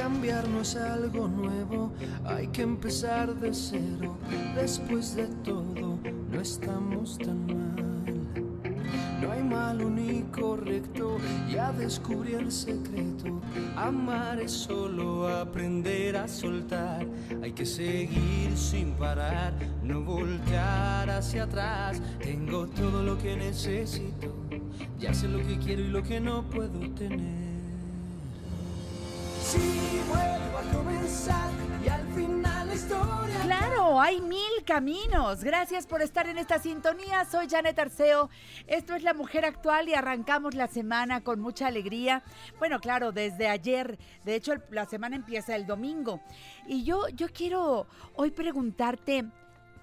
Cambiarnos algo nuevo, hay que empezar de cero. Después de todo, no estamos tan mal. No hay malo ni correcto, ya descubrí el secreto. Amar es solo aprender a soltar. Hay que seguir sin parar, no voltear hacia atrás. Tengo todo lo que necesito, ya sé lo que quiero y lo que no puedo tener. Claro, hay mil caminos. Gracias por estar en esta sintonía. Soy Janet Arceo. Esto es La Mujer Actual y arrancamos la semana con mucha alegría. Bueno, claro, desde ayer. De hecho, la semana empieza el domingo. Y yo, yo quiero hoy preguntarte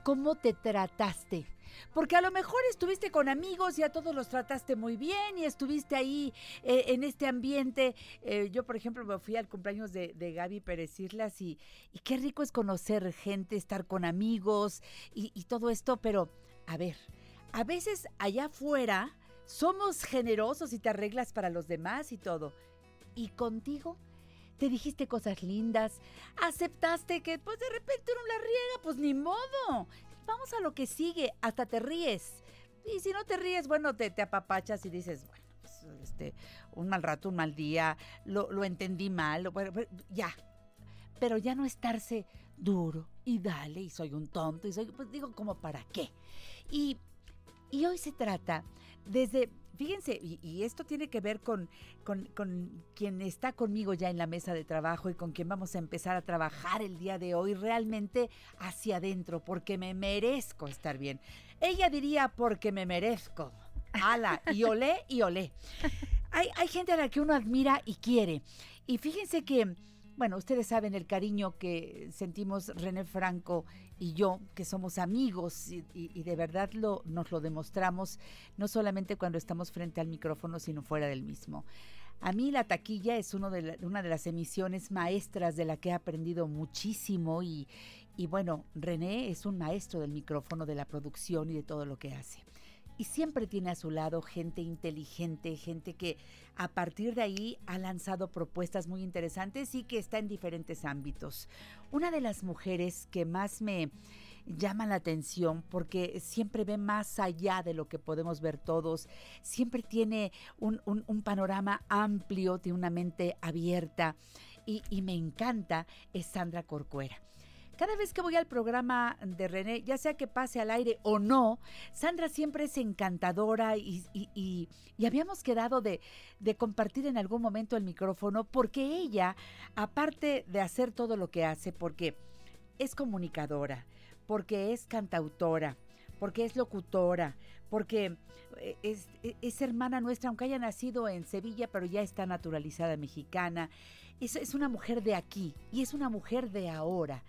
cómo te trataste. Porque a lo mejor estuviste con amigos y a todos los trataste muy bien y estuviste ahí eh, en este ambiente. Eh, yo, por ejemplo, me fui al cumpleaños de, Gaby Pérez Islas y, qué rico es conocer gente, estar con amigos y, y todo esto, pero a ver, a veces allá afuera somos generosos y te arreglas para los demás y todo. ¿Y contigo? Te dijiste cosas lindas, aceptaste que pues de repente uno la riega, pues ni modo. Vamos a lo que sigue, hasta te ríes. Y si no te ríes, bueno, te, te apapachas y dices, bueno, pues, este, un mal rato, un mal día, lo, lo entendí mal, lo- bueno, bueno, ya. Pero ya no estarse duro y dale, y soy un tonto, y soy, pues digo, como para qué. Y, y hoy se trata desde, fíjense, y, esto tiene que ver con, con, con quien está conmigo ya en la mesa de trabajo y con quien vamos a empezar a trabajar el día de hoy realmente hacia adentro, porque me merezco estar bien. Ella diría porque me merezco. Ala, y olé y olé. Hay, hay gente a la que uno admira y quiere. Y fíjense que, bueno, ustedes saben el cariño que sentimos René Franco y yo, que somos amigos y, de verdad nos lo demostramos, no solamente cuando estamos frente al micrófono, sino fuera del mismo. A mí la taquilla es una de las emisiones maestras de la que he aprendido muchísimo y, y bueno, René es un maestro del micrófono, de la producción y de todo lo que hace. Y siempre tiene a su lado gente inteligente, gente que a partir de ahí ha lanzado propuestas muy interesantes y que está en diferentes ámbitos. Una de las mujeres que más me llama la atención porque siempre ve más allá de lo que podemos ver todos, siempre tiene un, panorama amplio, tiene una mente abierta y, y me encanta, es Sandra Corcuera. Cada vez que voy al programa de René, ya sea que pase al aire o no, Sandra siempre es encantadora y, y- y- habíamos quedado de, de compartir en algún momento el micrófono porque ella, aparte de hacer todo lo que hace, porque es comunicadora, porque es cantautora, porque es locutora, porque eh, es, es hermana nuestra, aunque haya nacido en Sevilla, pero ya está naturalizada mexicana. Es, es una mujer de aquí y es una mujer de ahora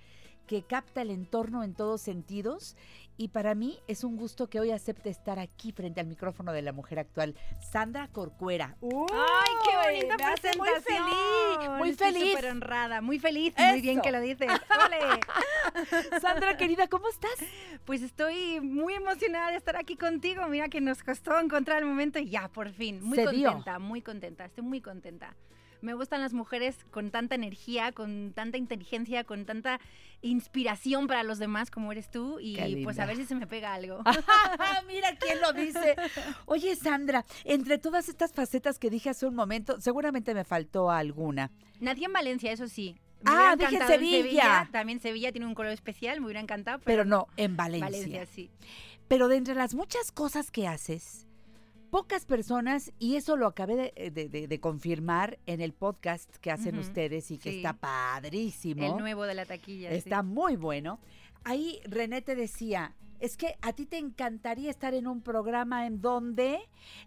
que capta el entorno en todos sentidos y para mí es un gusto que hoy acepte estar aquí frente al micrófono de la mujer actual, Sandra Corcuera. ¡Ay, qué bonita me hace presentación! muy feliz, muy Estoy feliz. súper honrada, muy feliz, muy bien que lo dices. ¡Ole! Sandra querida, ¿cómo estás? Pues estoy muy emocionada de estar aquí contigo. Mira que nos costó encontrar el momento y ya, por fin. Muy Se dio. contenta, muy contenta. Estoy muy contenta. Me gustan las mujeres con tanta energía, con tanta inteligencia, con tanta inspiración para los demás como eres tú. Y pues a ver si se me pega algo. Mira quién lo dice. Oye, Sandra, entre todas estas facetas que dije hace un momento, seguramente me faltó alguna. Nací en Valencia, eso sí. Me Ah, dije en Sevilla. También Sevilla tiene un color especial, me hubiera encantado. Pero no, en Valencia. Valencia, sí. Pero de entre las muchas cosas que haces, pocas personas, y eso lo acabé de, de- de- de confirmar en el podcast que hacen ustedes y que sí. está padrísimo. El nuevo de la taquilla. sí. Está muy bueno. Ahí René te decía, es que a ti te encantaría estar en un programa en donde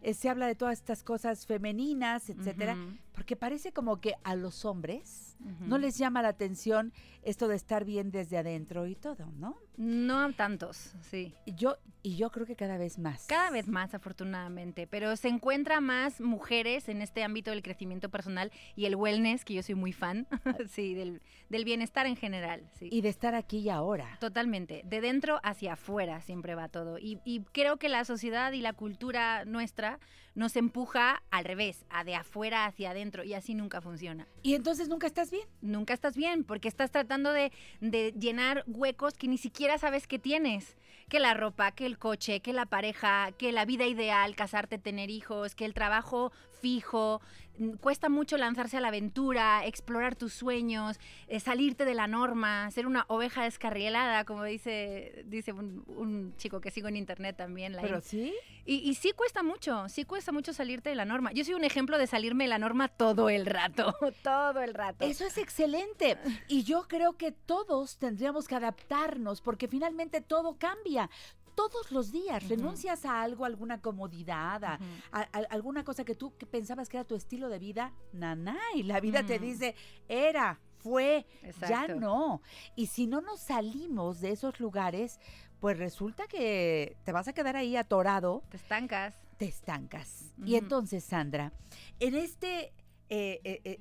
eh, se habla de todas estas cosas femeninas, etcétera, porque parece como que a los hombres no les llama la atención esto de estar bien desde adentro y todo, ¿no? No a tantos, sí. Y yo y yo creo que cada vez más. Cada vez más, afortunadamente, pero se encuentra más mujeres en este ámbito del crecimiento personal y el wellness, que yo soy muy fan, sí, del, del bienestar en general, sí. y de estar aquí y ahora. Totalmente, de dentro hacia afuera siempre va todo. Y, y creo que la sociedad y la cultura nuestra nos empuja al revés, a de afuera hacia adentro, y así nunca funciona. Y entonces nunca estás bien. Nunca estás bien, porque estás tratando de, de llenar huecos que ni siquiera sabes que tienes. Que la ropa, que el coche, que la pareja, que la vida ideal, casarte, tener hijos, que el trabajo fijo. Mm, Cuesta mucho lanzarse a la aventura, explorar tus sueños, eh, salirte de la norma, ser una oveja descarrielada, como dice, dice un, un chico que sigo en internet también. Lain. Pero sí. Y, y sí cuesta mucho, sí cuesta mucho salirte de la norma. Yo soy un ejemplo de salirme de la norma todo el rato, todo el rato. Eso es excelente. Y yo creo que todos tendríamos que adaptarnos porque finalmente todo cambia. Todos los días renuncias a algo, alguna comodidad, a, Ujú. a- a- alguna cosa que tú que pensabas que era tu estilo de vida, naná, y la vida te dice, era, fue, ya no. Y si no nos salimos de esos lugares, pues resulta que te vas a quedar ahí atorado Te estancas. te estancas. Y entonces, Sandra, en este eh, eh, eh,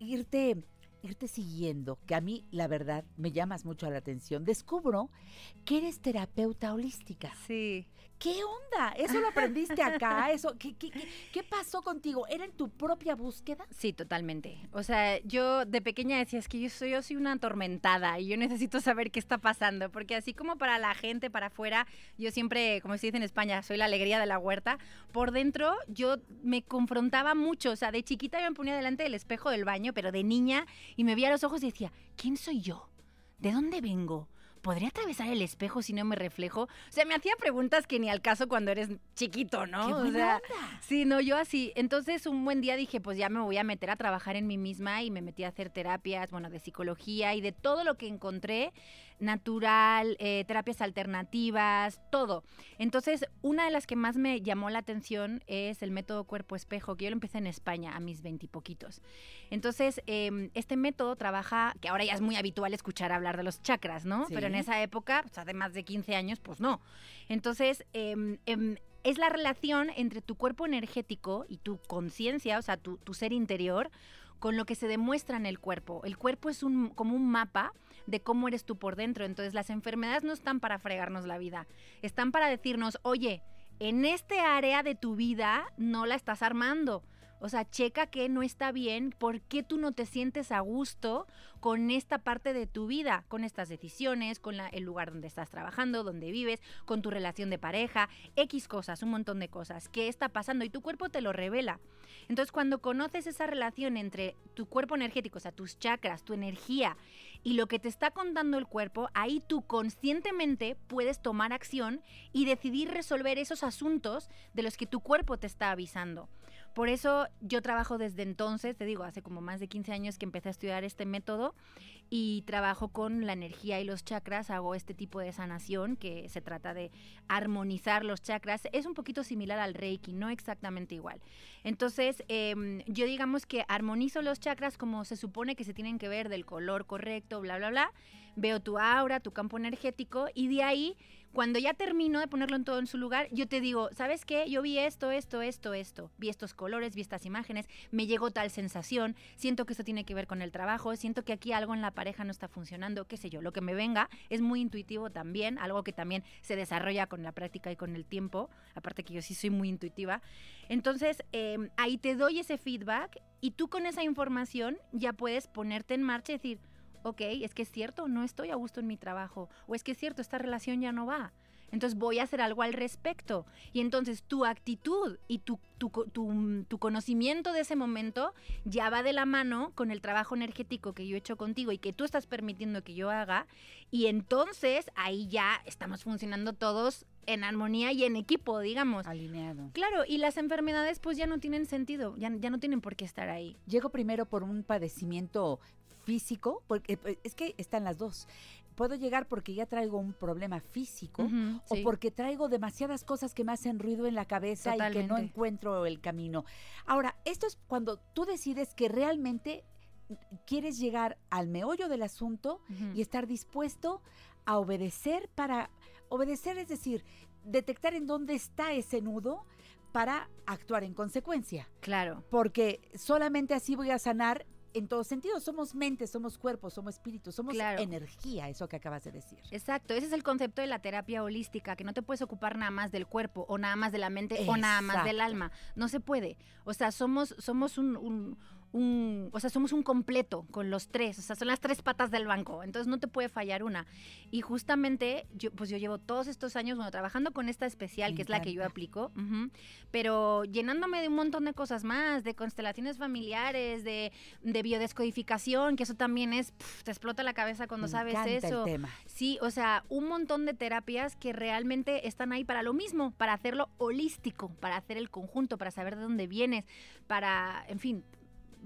irte, irte siguiendo, que a mí, la verdad, me llamas mucho la atención, descubro que eres terapeuta holística. Sí. ¿Qué onda? ¿Eso lo aprendiste acá? ¿Eso, qué, qué, qué- qué pasó contigo? ¿Era en tu propia búsqueda? Sí, totalmente. O sea, yo de pequeña decía, es que yo soy, yo soy una atormentada y yo necesito saber qué está pasando, porque así como para la gente, para afuera, yo siempre, como se dice en España, soy la alegría de la huerta, por dentro yo me confrontaba mucho, o sea, de chiquita yo me ponía delante del espejo del baño, pero de niña, y me veía a los ojos y decía, ¿quién soy yo? ¿De dónde vengo? ¿Podría atravesar el espejo si no me reflejo? O sea, me hacía preguntas que ni al caso cuando eres chiquito, ¿no? ¡Qué o buena sea, onda! Sí, no, yo así. Entonces, un buen día dije, pues ya me voy a meter a trabajar en mí misma y me metí a hacer terapias, bueno, de psicología y de todo lo que encontré, natural, eh, terapias alternativas, todo. Entonces, una de las que más me llamó la atención es el método cuerpo espejo, que yo lo empecé en España a mis veintipoquitos. Entonces, em, este método trabaja, que ahora ya es muy habitual escuchar hablar de los chakras, ¿no? Sí. Pero en esa época, pues hace más de 15 años, pues no. Entonces, em, em, es la relación entre tu cuerpo energético y tu conciencia, o sea, tu, tu ser interior, con lo que se demuestra en el cuerpo. El cuerpo es un, como un mapa de cómo eres tú por dentro. Entonces, las enfermedades no están para fregarnos la vida, están para decirnos, oye, en este área de tu vida no la estás armando. O sea, checa que no está bien, por qué tú no te sientes a gusto con esta parte de tu vida, con estas decisiones, con el lugar donde estás trabajando, donde vives, con tu relación de pareja, X cosas, un montón de cosas. ¿Qué está pasando? Y tu cuerpo te lo revela. Entonces, cuando conoces esa relación entre tu cuerpo energético, o sea, tus chakras, tu energía y lo que te está contando el cuerpo, ahí tú conscientemente puedes tomar acción y decidir resolver esos asuntos de los que tu cuerpo te está avisando. Por eso yo trabajo desde entonces, te digo, hace como más de 15 años que empecé a estudiar este método y trabajo con la energía y los chakras, hago este tipo de sanación que se trata de armonizar los chakras. Es un poquito similar al Reiki, no exactamente igual. Entonces, em, yo digamos que armonizo los chakras como se supone que se tienen que ver del color correcto, bla, bla, bla. Veo tu aura, tu campo energético y de ahí, cuando ya termino de ponerlo en todo en su lugar, yo te digo, ¿sabes qué? Yo vi esto, esto, esto, esto. Vi estos colores, vi estas imágenes, me llegó tal sensación, siento que esto tiene que ver con el trabajo, siento que aquí algo en la pareja no está funcionando, qué sé yo, lo que me venga es muy intuitivo también, algo que también se desarrolla con la práctica y con el tiempo, aparte que yo sí soy muy intuitiva. Entonces, eh, ahí te doy ese feedback y tú con esa información ya puedes ponerte en marcha y decir, ok, es que es cierto, no estoy a gusto en mi trabajo, o es que es cierto, esta relación ya no va. entonces voy a hacer algo al respecto. Y entonces tu actitud y tu, tu, tu, tu, conocimiento de ese momento ya va de la mano con el trabajo energético que yo he hecho contigo y que tú estás permitiendo que yo haga. Y entonces ahí ya estamos funcionando todos en armonía y en equipo, digamos. Alineado. Claro, y las enfermedades pues ya no tienen sentido, ya, ya no tienen por qué estar ahí. Llego primero por un padecimiento físico, porque eh, es que están las dos puedo llegar porque ya traigo un problema físico o sí. porque traigo demasiadas cosas que me hacen ruido en la cabeza y que no encuentro el camino. Ahora, esto es cuando tú decides que realmente quieres llegar al meollo del asunto y estar dispuesto a obedecer para obedecer, es decir, detectar en dónde está ese nudo para actuar en consecuencia Claro. porque solamente así voy a sanar en todos sentidos. Somos mente, somos cuerpo, somos espíritu, somos Claro. energía, eso que acabas de decir. Exacto, ese es el concepto de la terapia holística, que no te puedes ocupar nada más del cuerpo o nada más de la mente o nada más del alma. No se puede. O sea, somos, somos un, un- un- o sea, somos un completo con los tres. O sea, son las tres patas del banco. Entonces no te puede fallar una. Y justamente, yo, pues yo llevo todos estos años, bueno, trabajando con esta especial, Me que es la que yo aplico, ujú, pero llenándome de un montón de cosas más, de constelaciones familiares, de, de biodescodificación, que eso también es, pf, te explota la cabeza cuando Me sabes eso. el tema. Sí, o sea, un montón de terapias que realmente están ahí para lo mismo, para hacerlo holístico, para hacer el conjunto, para saber de dónde vienes, para, en fin,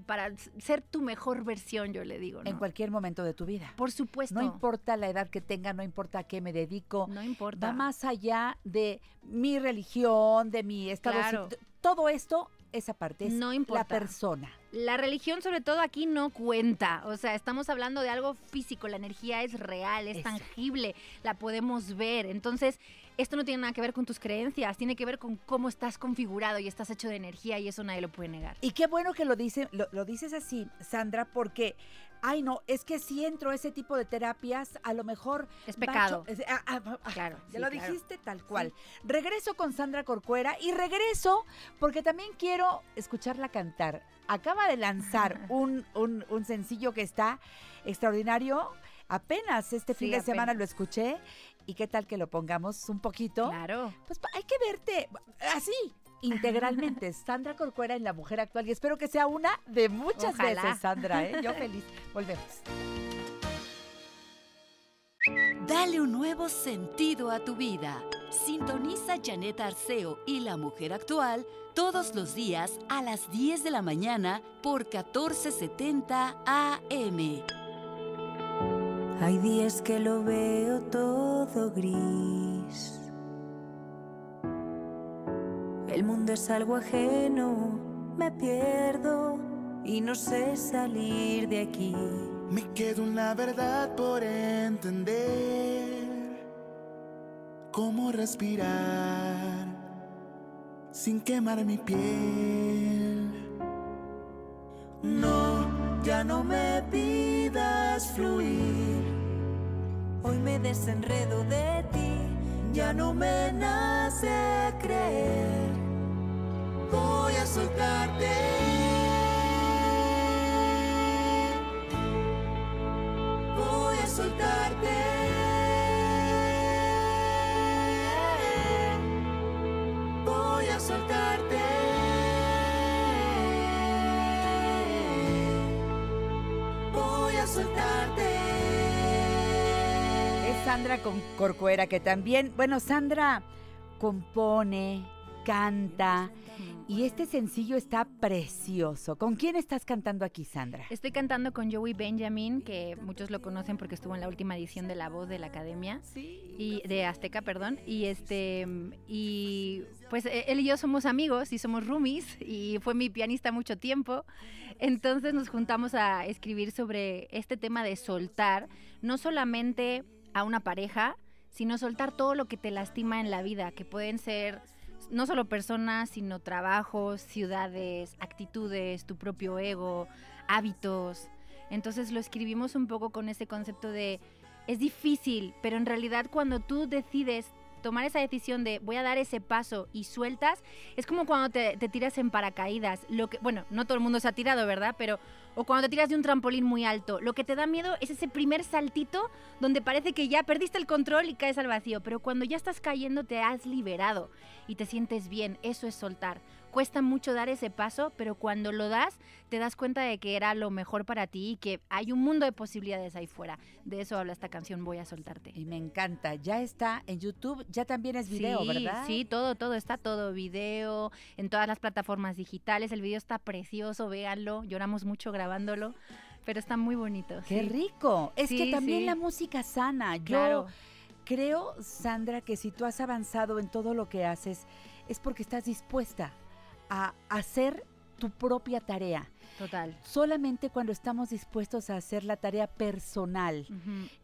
para ser tu mejor versión, yo le digo, ¿no? En cualquier momento de tu vida. Por supuesto. No importa la edad que tenga, no importa a qué me dedico. No importa. Va más allá de mi religión, de mi estado. Claro. Todo esto, esa parte es No la importa. persona. La religión sobre todo aquí no cuenta, o sea, estamos hablando de algo físico, la energía es real, es Eso. tangible, la podemos ver, entonces esto no tiene nada que ver con tus creencias, tiene que ver con cómo estás configurado y estás hecho de energía y eso nadie lo puede negar. Y qué bueno que lo, dice, lo, lo dices así, Sandra, porque, ay no, es que si entro a ese tipo de terapias, a lo mejor... Es pecado. es- ah, ah, ah, Claro, Ya sí, lo claro. dijiste tal cual. Regreso con Sandra Corcuera y regreso porque también quiero escucharla cantar. Acaba de lanzar un, un- un sencillo que está extraordinario. Apenas este fin Sí, de apenas. semana lo escuché. ¿Y qué tal que lo pongamos un poquito? Claro. Pues hay que verte así, integralmente. Sandra Corcuera en La Mujer Actual. Y espero que sea una de muchas Ojalá. veces, Sandra. ¿eh? Yo feliz. Volvemos. Dale un nuevo sentido a tu vida. Sintoniza Janet Arceo y la mujer actual todos los días a las 10 de la mañana por 1470 AM. Hay días que lo veo todo gris. El mundo es algo ajeno, me pierdo y no sé salir de aquí. Me quedo en la verdad por entender cómo respirar sin quemar mi piel. No, ya no me pidas fluir. Hoy me desenredo de ti, Ya no me nace creer. Voy a soltarte. Voy a soltarte. Es Sandra con Corcuera, que también, bueno, Sandra compone, canta, y este sencillo está precioso. ¿Con quién estás cantando aquí, Sandra? Estoy cantando con Joey Benjamin, que muchos lo conocen porque estuvo en la última edición de La Voz de la Academia y de Azteca, perdón, y este y pues eh, él y yo somos amigos y somos roomies y fue mi pianista mucho tiempo. Entonces nos juntamos a escribir sobre este tema de soltar, no solamente a una pareja, sino soltar todo lo que te lastima en la vida, que pueden ser no solo personas, sino trabajos, ciudades, actitudes, tu propio ego, hábitos. Entonces lo escribimos un poco con ese concepto de es difícil, pero en realidad cuando tú decides tomar esa decisión de voy a dar ese paso y sueltas, es como cuando te, te tiras en paracaídas. Lo que, bueno, no todo el mundo se ha tirado, ¿verdad? Pero O cuando te tiras de un trampolín muy alto. Lo que te da miedo es ese primer saltito donde parece que ya perdiste el control y caes al vacío. Pero cuando ya estás cayendo te has liberado y te sientes bien. Eso es soltar cuesta mucho dar ese paso, pero cuando lo das te das cuenta de que era lo mejor para ti y que hay un mundo de posibilidades ahí fuera. De eso habla esta canción, Voy a soltarte. Y me encanta, ya está en YouTube, ya también es video, sí, ¿verdad? Sí, todo, todo, está todo, video, en todas las plataformas digitales, el video está precioso, véanlo, lloramos mucho grabándolo, pero está muy bonito. ¡Qué sí. rico! Es que también la música sana. Yo Claro. creo, Sandra, que si tú has avanzado en todo lo que haces, es porque estás dispuesta a hacer tu propia tarea. Total. Solamente cuando estamos dispuestos a hacer la tarea personal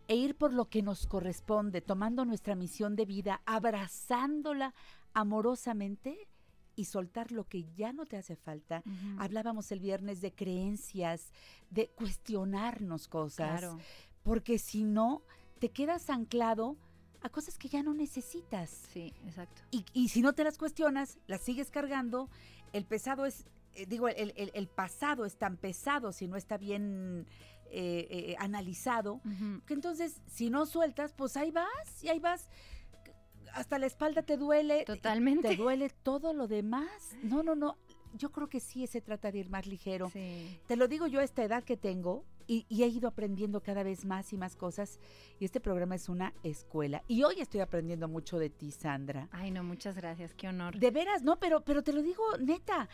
e ir por lo que nos corresponde, tomando nuestra misión de vida, abrazándola amorosamente y soltar lo que ya no te hace falta. Hablábamos el viernes de creencias, de cuestionarnos cosas, Claro. porque si no, te quedas anclado a cosas que ya no necesitas. Sí, exacto. Y, y si no te las cuestionas, las sigues cargando, el pesado es, eh, digo, el, el- el pasado es tan pesado si no está bien eh, eh, analizado, Ujú. que entonces si no sueltas, pues ahí vas y ahí vas. Hasta la espalda te duele. Totalmente. Te duele todo lo demás. No, no, no. Yo creo que sí se trata de ir más ligero. Sí. Te lo digo yo a esta edad que tengo y, y he ido aprendiendo cada vez más y más cosas. Y este programa es una escuela. Y hoy estoy aprendiendo mucho de ti, Sandra. Ay, no, muchas gracias, qué honor. De veras, no, pero, pero te lo digo neta,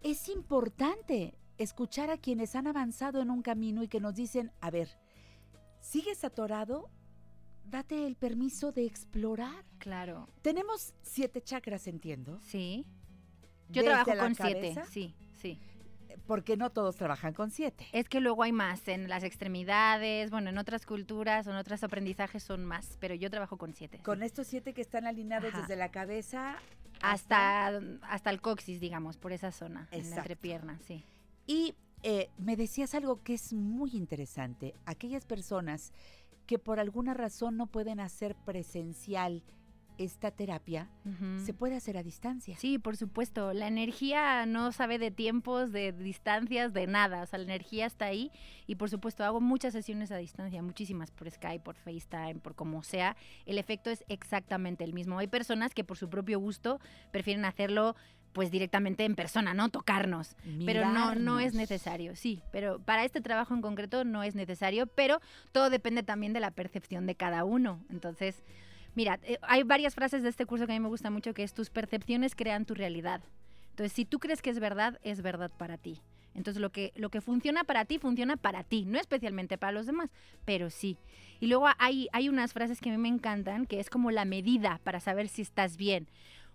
es importante escuchar a quienes han avanzado en un camino y que nos dicen, a ver, ¿sigues atorado? Date el permiso de explorar. Claro. Tenemos siete chakras, entiendo. Sí. Yo desde trabajo con siete. Sí, sí. Porque no todos trabajan con siete. Es que luego hay más en las extremidades, bueno, en otras culturas o en otros aprendizajes son más, pero yo trabajo con siete. Con estos siete que están alineados Ajá. desde la cabeza hasta, hasta el coxis, digamos, por esa zona, en la entrepierna, sí. Y eh, me decías algo que es muy interesante. Aquellas personas que por alguna razón no pueden hacer presencial esta terapia, se puede hacer a distancia. Sí, por supuesto. La energía no sabe de tiempos, de distancias, de nada. O sea, la energía está ahí. Y por supuesto, hago muchas sesiones a distancia, muchísimas por Skype, por FaceTime, por como sea. El efecto es exactamente el mismo. Hay personas que por su propio gusto prefieren hacerlo pues directamente en persona, ¿no? Tocarnos. Pero no, no es necesario, sí. Pero para este trabajo en concreto no es necesario, pero todo depende también de la percepción de cada uno. Entonces, mira, eh, hay varias frases de este curso que a mí me gusta mucho, que es tus percepciones crean tu realidad. Entonces, si tú crees que es verdad, es verdad para ti. Entonces, lo que, lo que funciona para ti, funciona para ti, no especialmente para los demás, pero sí. Y luego hay, hay unas frases que a mí me encantan, que es como la medida para saber si estás bien.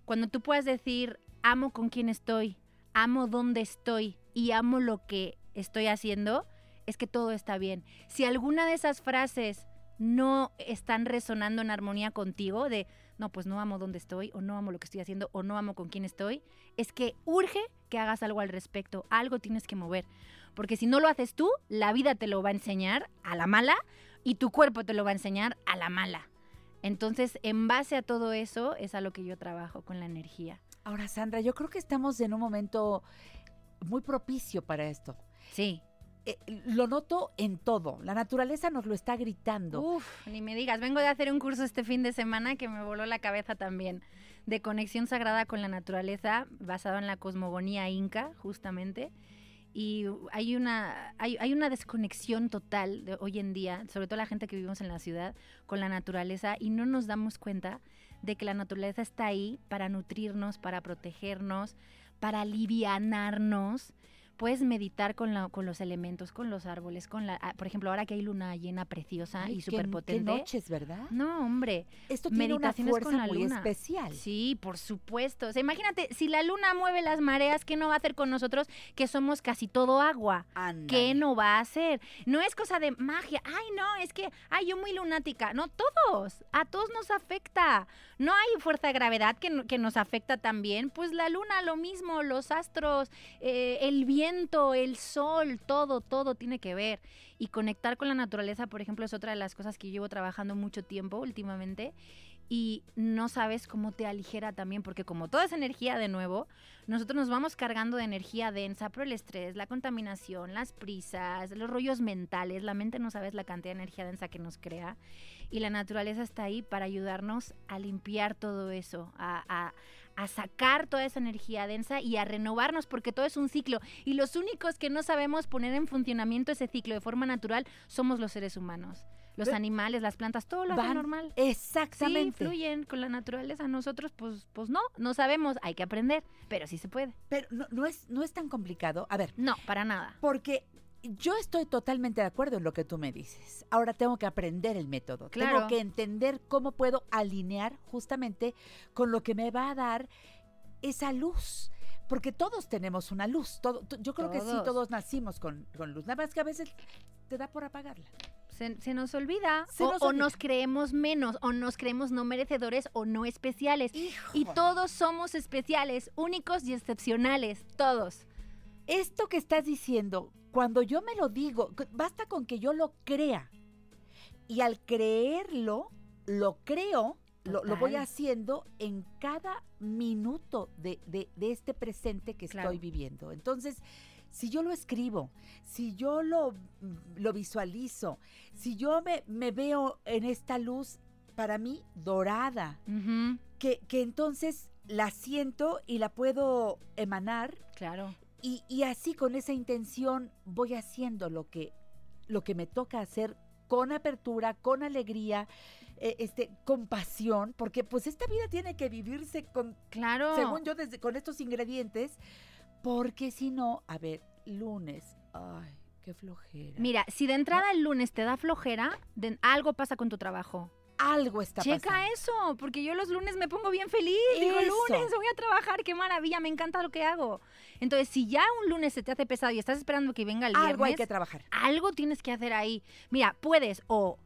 Cuando tú puedas decir, amo con quién estoy, amo dónde estoy y amo lo que estoy haciendo, es que todo está bien. Si alguna de esas frases no están resonando en armonía contigo, de no, pues no amo dónde estoy, o no amo lo que estoy haciendo, o no amo con quién estoy, es que urge que hagas algo al respecto, algo tienes que mover. Porque si no lo haces tú, la vida te lo va a enseñar a la mala y tu cuerpo te lo va a enseñar a la mala. Entonces, en base a todo eso, es a lo que yo trabajo con la energía. Ahora, Sandra, yo creo que estamos en un momento muy propicio para esto. Sí. Eh, lo noto en todo. La naturaleza nos lo está gritando. Uf, ni me digas. Vengo de hacer un curso este fin de semana que me voló la cabeza también. De conexión sagrada con la naturaleza, basado en la cosmogonía inca, justamente. Y hay una, hay, hay una desconexión total de hoy en día, sobre todo la gente que vivimos en la ciudad, con la naturaleza y no nos damos cuenta de que la naturaleza está ahí para nutrirnos, para protegernos, para alivianarnos. Puedes meditar con, la- con los elementos, con los árboles, con la, ah, por ejemplo, ahora que hay luna llena preciosa Ay, y qué- súper Qué potente. noches, ¿verdad? No, hombre. Esto tiene una meditaciones fuerza con la muy luna. especial. Sí, por supuesto. O sea, imagínate, si la luna mueve las mareas, ¿qué no va a hacer con nosotros que somos casi todo agua? ¿Qué no va a hacer? No es cosa de magia. Ay, no, es que, ay, yo muy lunática. No, todos. A todos nos afecta. No hay fuerza de gravedad que, que nos afecta también. Pues la luna, lo mismo, los astros, eh, el viento, el sol, todo, todo tiene que ver. Y conectar con la naturaleza, por ejemplo, es otra de las cosas que llevo trabajando mucho tiempo últimamente. Y no sabes cómo te aligera también, porque como toda esa energía de nuevo, nosotros nos vamos cargando de energía densa por el estrés, la contaminación, las prisas, los rollos mentales, la mente no sabes la cantidad de energía densa que nos crea y la naturaleza está ahí para ayudarnos a limpiar todo eso, a, a, a sacar toda esa energía densa y a renovarnos, porque todo es un ciclo y los únicos que no sabemos poner en funcionamiento ese ciclo de forma natural somos los seres humanos. Los animales, las plantas, todo lo hace Van- normal. Exactamente. Sí, fluyen con la naturaleza. Nosotros, pues, pues no, no sabemos, hay que aprender, pero sí se puede. Pero no, no es, no es tan complicado. A ver, No, para nada. porque yo estoy totalmente de acuerdo en lo que tú me dices. Ahora tengo que aprender el método. Claro. Tengo que entender cómo puedo alinear justamente con lo que me va a dar esa luz. Porque todos tenemos una luz. Todo, to- yo creo que sí, Todos. todos nacimos con, con luz. Nada más que a veces te da por apagarla. Se, se nos olvida. Se o, nos o olvida. nos creemos menos, o nos creemos no merecedores o no especiales. Y todos somos especiales, únicos y excepcionales, todos. Esto que estás diciendo, cuando yo me lo digo, basta con que yo lo crea. Y al creerlo, lo creo, lo, lo voy haciendo en cada minuto de, de- de este presente que Claro. estoy viviendo. Entonces, si yo lo escribo, si yo lo, lo visualizo, si yo me, me veo en esta luz, para mí, dorada, que, que entonces la siento y la puedo emanar Claro. y, y así con esa intención voy haciendo lo que, lo que me toca hacer con apertura, con alegría, eh, este, con pasión, porque pues esta vida tiene que vivirse con, Claro. según yo, desde, con estos ingredientes, porque si no, a ver, lunes, ay, qué flojera. Mira, si de entrada el lunes te da flojera, de- algo pasa con tu trabajo. algo está Checa pasando. eso, porque yo los lunes me pongo bien feliz. Digo, lunes voy a trabajar, qué maravilla, me encanta lo que hago. Entonces, si ya un lunes se te hace pesado y estás esperando que venga el viernes, Algo hay que trabajar. algo tienes que hacer ahí. Mira, puedes o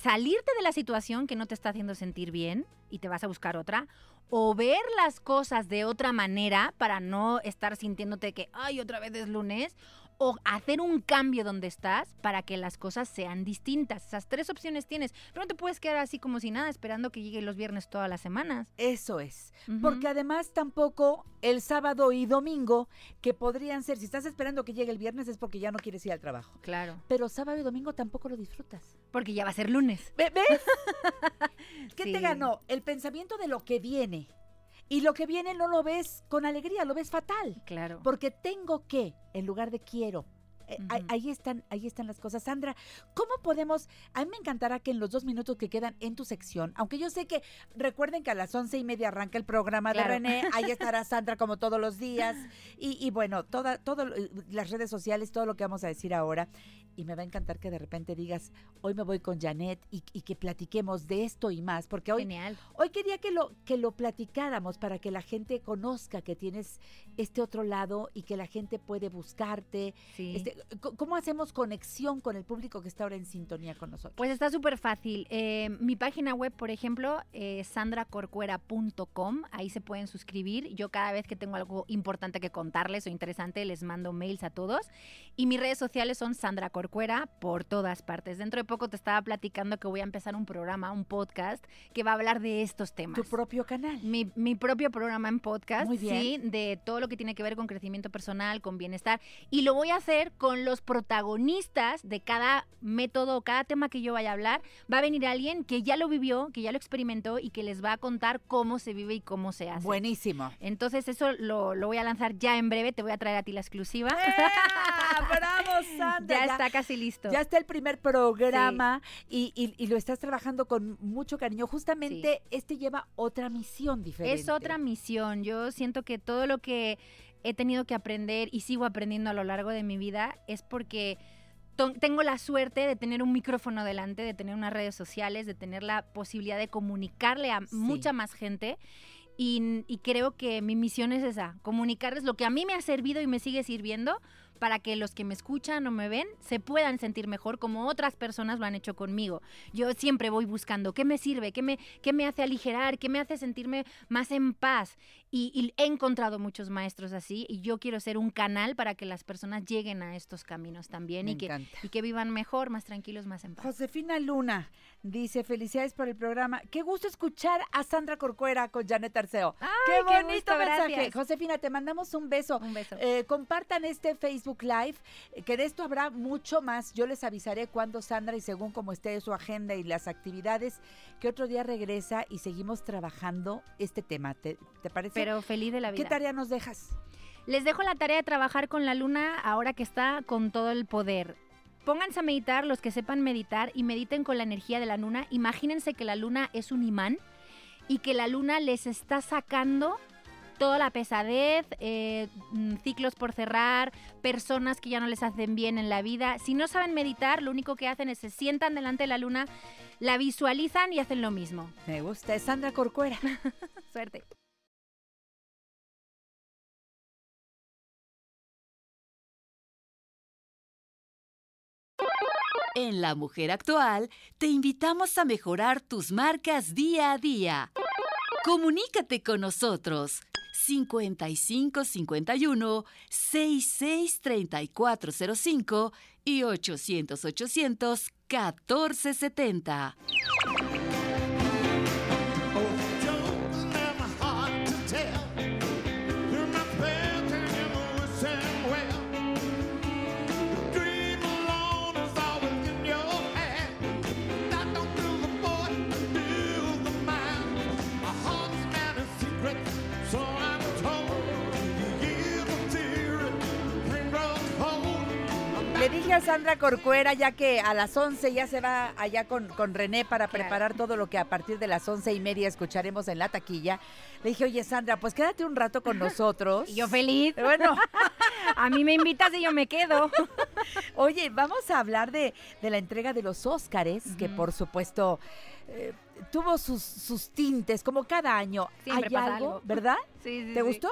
salirte de la situación que no te está haciendo sentir bien y te vas a buscar otra, o ver las cosas de otra manera para no estar sintiéndote que, ay, otra vez es lunes, o hacer un cambio donde estás para que las cosas sean distintas. Esas tres opciones tienes, pero no te puedes quedar así como si nada esperando que lleguen los viernes todas las semanas. Eso es. Porque además tampoco el sábado y domingo, que podrían ser, si estás esperando que llegue el viernes es porque ya no quieres ir al trabajo. Claro, Pero sábado y domingo tampoco lo disfrutas. porque ya va a ser lunes. ¿Ve- ¿Ves? ¿Qué Sí. te ganó? El pensamiento de lo que viene. Y lo que viene no lo ves con alegría, lo ves fatal. Claro. Porque tengo que, en lugar de quiero. Eh, ahí- están, ahí están las cosas. Sandra, ¿cómo podemos? A mí me encantará que en los dos minutos que quedan en tu sección, aunque yo sé que recuerden que a las once y media arranca el programa Claro. de René, ahí estará Sandra como todos los días. Y, y bueno, toda, todo, lo- las redes sociales, todo lo que vamos a decir ahora. Y me va a encantar que de repente digas, hoy me voy con Janet y, y que platiquemos de esto y más, porque hoy Genial. Hoy quería que lo, que lo platicáramos para que la gente conozca que tienes este otro lado y que la gente puede buscarte. Sí. Este, ¿Cómo hacemos conexión con el público que está ahora en sintonía con nosotros? Pues está súper fácil. Eh, mi página web, por ejemplo, es sandracorcuera.com. Ahí se pueden suscribir. Yo cada vez que tengo algo importante que contarles o interesante, les mando mails a todos. Y mis redes sociales son Sandra Corcuera por todas partes. Dentro de poco te estaba platicando que voy a empezar un programa, un podcast, que va a hablar de estos temas. tu propio canal. Mi, mi propio programa en podcast, Muy bien. sí, de todo lo que tiene que ver con crecimiento personal, con bienestar. Y lo voy a hacer con los protagonistas de cada método, cada tema que yo vaya a hablar. Va a venir alguien que ya lo vivió, que ya lo experimentó y que les va a contar cómo se vive y cómo se hace. Buenísimo. Entonces eso lo, lo voy a lanzar ya en breve, te voy a traer a ti la exclusiva. ¡Ea! ¡Bravo, Sandra! ya, está casi listo. Ya está el primer programa y, y- y lo estás trabajando con mucho cariño. Justamente este lleva otra misión diferente. Es otra misión. Yo siento que todo lo que he tenido que aprender y sigo aprendiendo a lo largo de mi vida es porque tengo la suerte de tener un micrófono delante, de tener unas redes sociales, de tener la posibilidad de comunicarle a Sí. mucha más gente. Y, y creo que mi misión es esa, comunicarles lo que a mí me ha servido y me sigue sirviendo, para que los que me escuchan o me ven se puedan sentir mejor como otras personas lo han hecho conmigo. Yo siempre voy buscando qué me sirve, qué me, qué me hace aligerar, qué me hace sentirme más en paz. Y, he encontrado muchos maestros así y yo quiero ser un canal para que las personas lleguen a estos caminos también y que, y que vivan mejor, más tranquilos, más en paz. Josefina Luna dice, felicidades por el programa. Qué gusto escuchar a Sandra Corcuera con Janet Arceo. qué bonito mensaje. Josefina, te mandamos un beso. Un beso. Eh, compartan este Facebook Live, eh, que de esto habrá mucho más. Yo les avisaré cuando Sandra y según cómo esté su agenda y las actividades, que otro día regresa y seguimos trabajando este tema. ¿Te, te parece? Pero feliz de la vida. ¿Qué tarea nos dejas? Les dejo la tarea de trabajar con la luna ahora que está con todo el poder. Pónganse a meditar los que sepan meditar y mediten con la energía de la luna. Imagínense que la luna es un imán y que la luna les está sacando toda la pesadez, eh, mm, ciclos por cerrar, personas que ya no les hacen bien en la vida. Si no saben meditar, lo único que hacen es se sientan delante de la luna, la visualizan y hacen lo mismo. Me gusta, es Sandra Corcuera. Suerte. En La Mujer Actual te invitamos a mejorar tus marcas día a día. Comunícate con nosotros 55 51 66 3405 y 800 800 1470. A Sandra Corcuera, ya que a las 11 ya se va allá con, con René para preparar todo lo que a partir de las once y media escucharemos en la taquilla. Le dije, oye Sandra, pues quédate un rato con nosotros. Y yo feliz. Bueno, a mí me invitas y yo me quedo. Oye, vamos a hablar de, de la entrega de los Óscares, que por supuesto... Eh, tuvo sus, sus tintes, como cada año. Siempre ¿Hay algo, ¿verdad? Sí, sí. ¿Te gustó?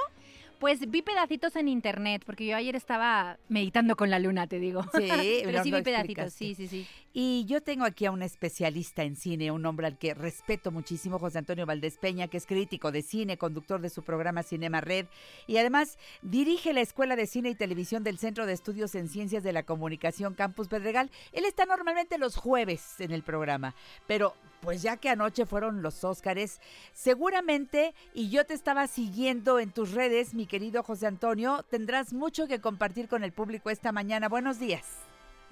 Pues vi pedacitos en internet, porque yo ayer estaba meditando con la luna, te digo. Sí, pero sí vi pedacitos, sí, sí, sí. Y yo tengo aquí a un especialista en cine, un hombre al que respeto muchísimo, José Antonio Valdés Peña, que es crítico de cine, conductor de su programa Cinema Red y además dirige la Escuela de Cine y Televisión del Centro de Estudios en Ciencias de la Comunicación Campus Pedregal. Él está normalmente los jueves en el programa, pero pues ya que anoche fueron los Óscares, seguramente, y yo te estaba siguiendo en tus redes, mi querido José Antonio, tendrás mucho que compartir con el público esta mañana. Buenos días.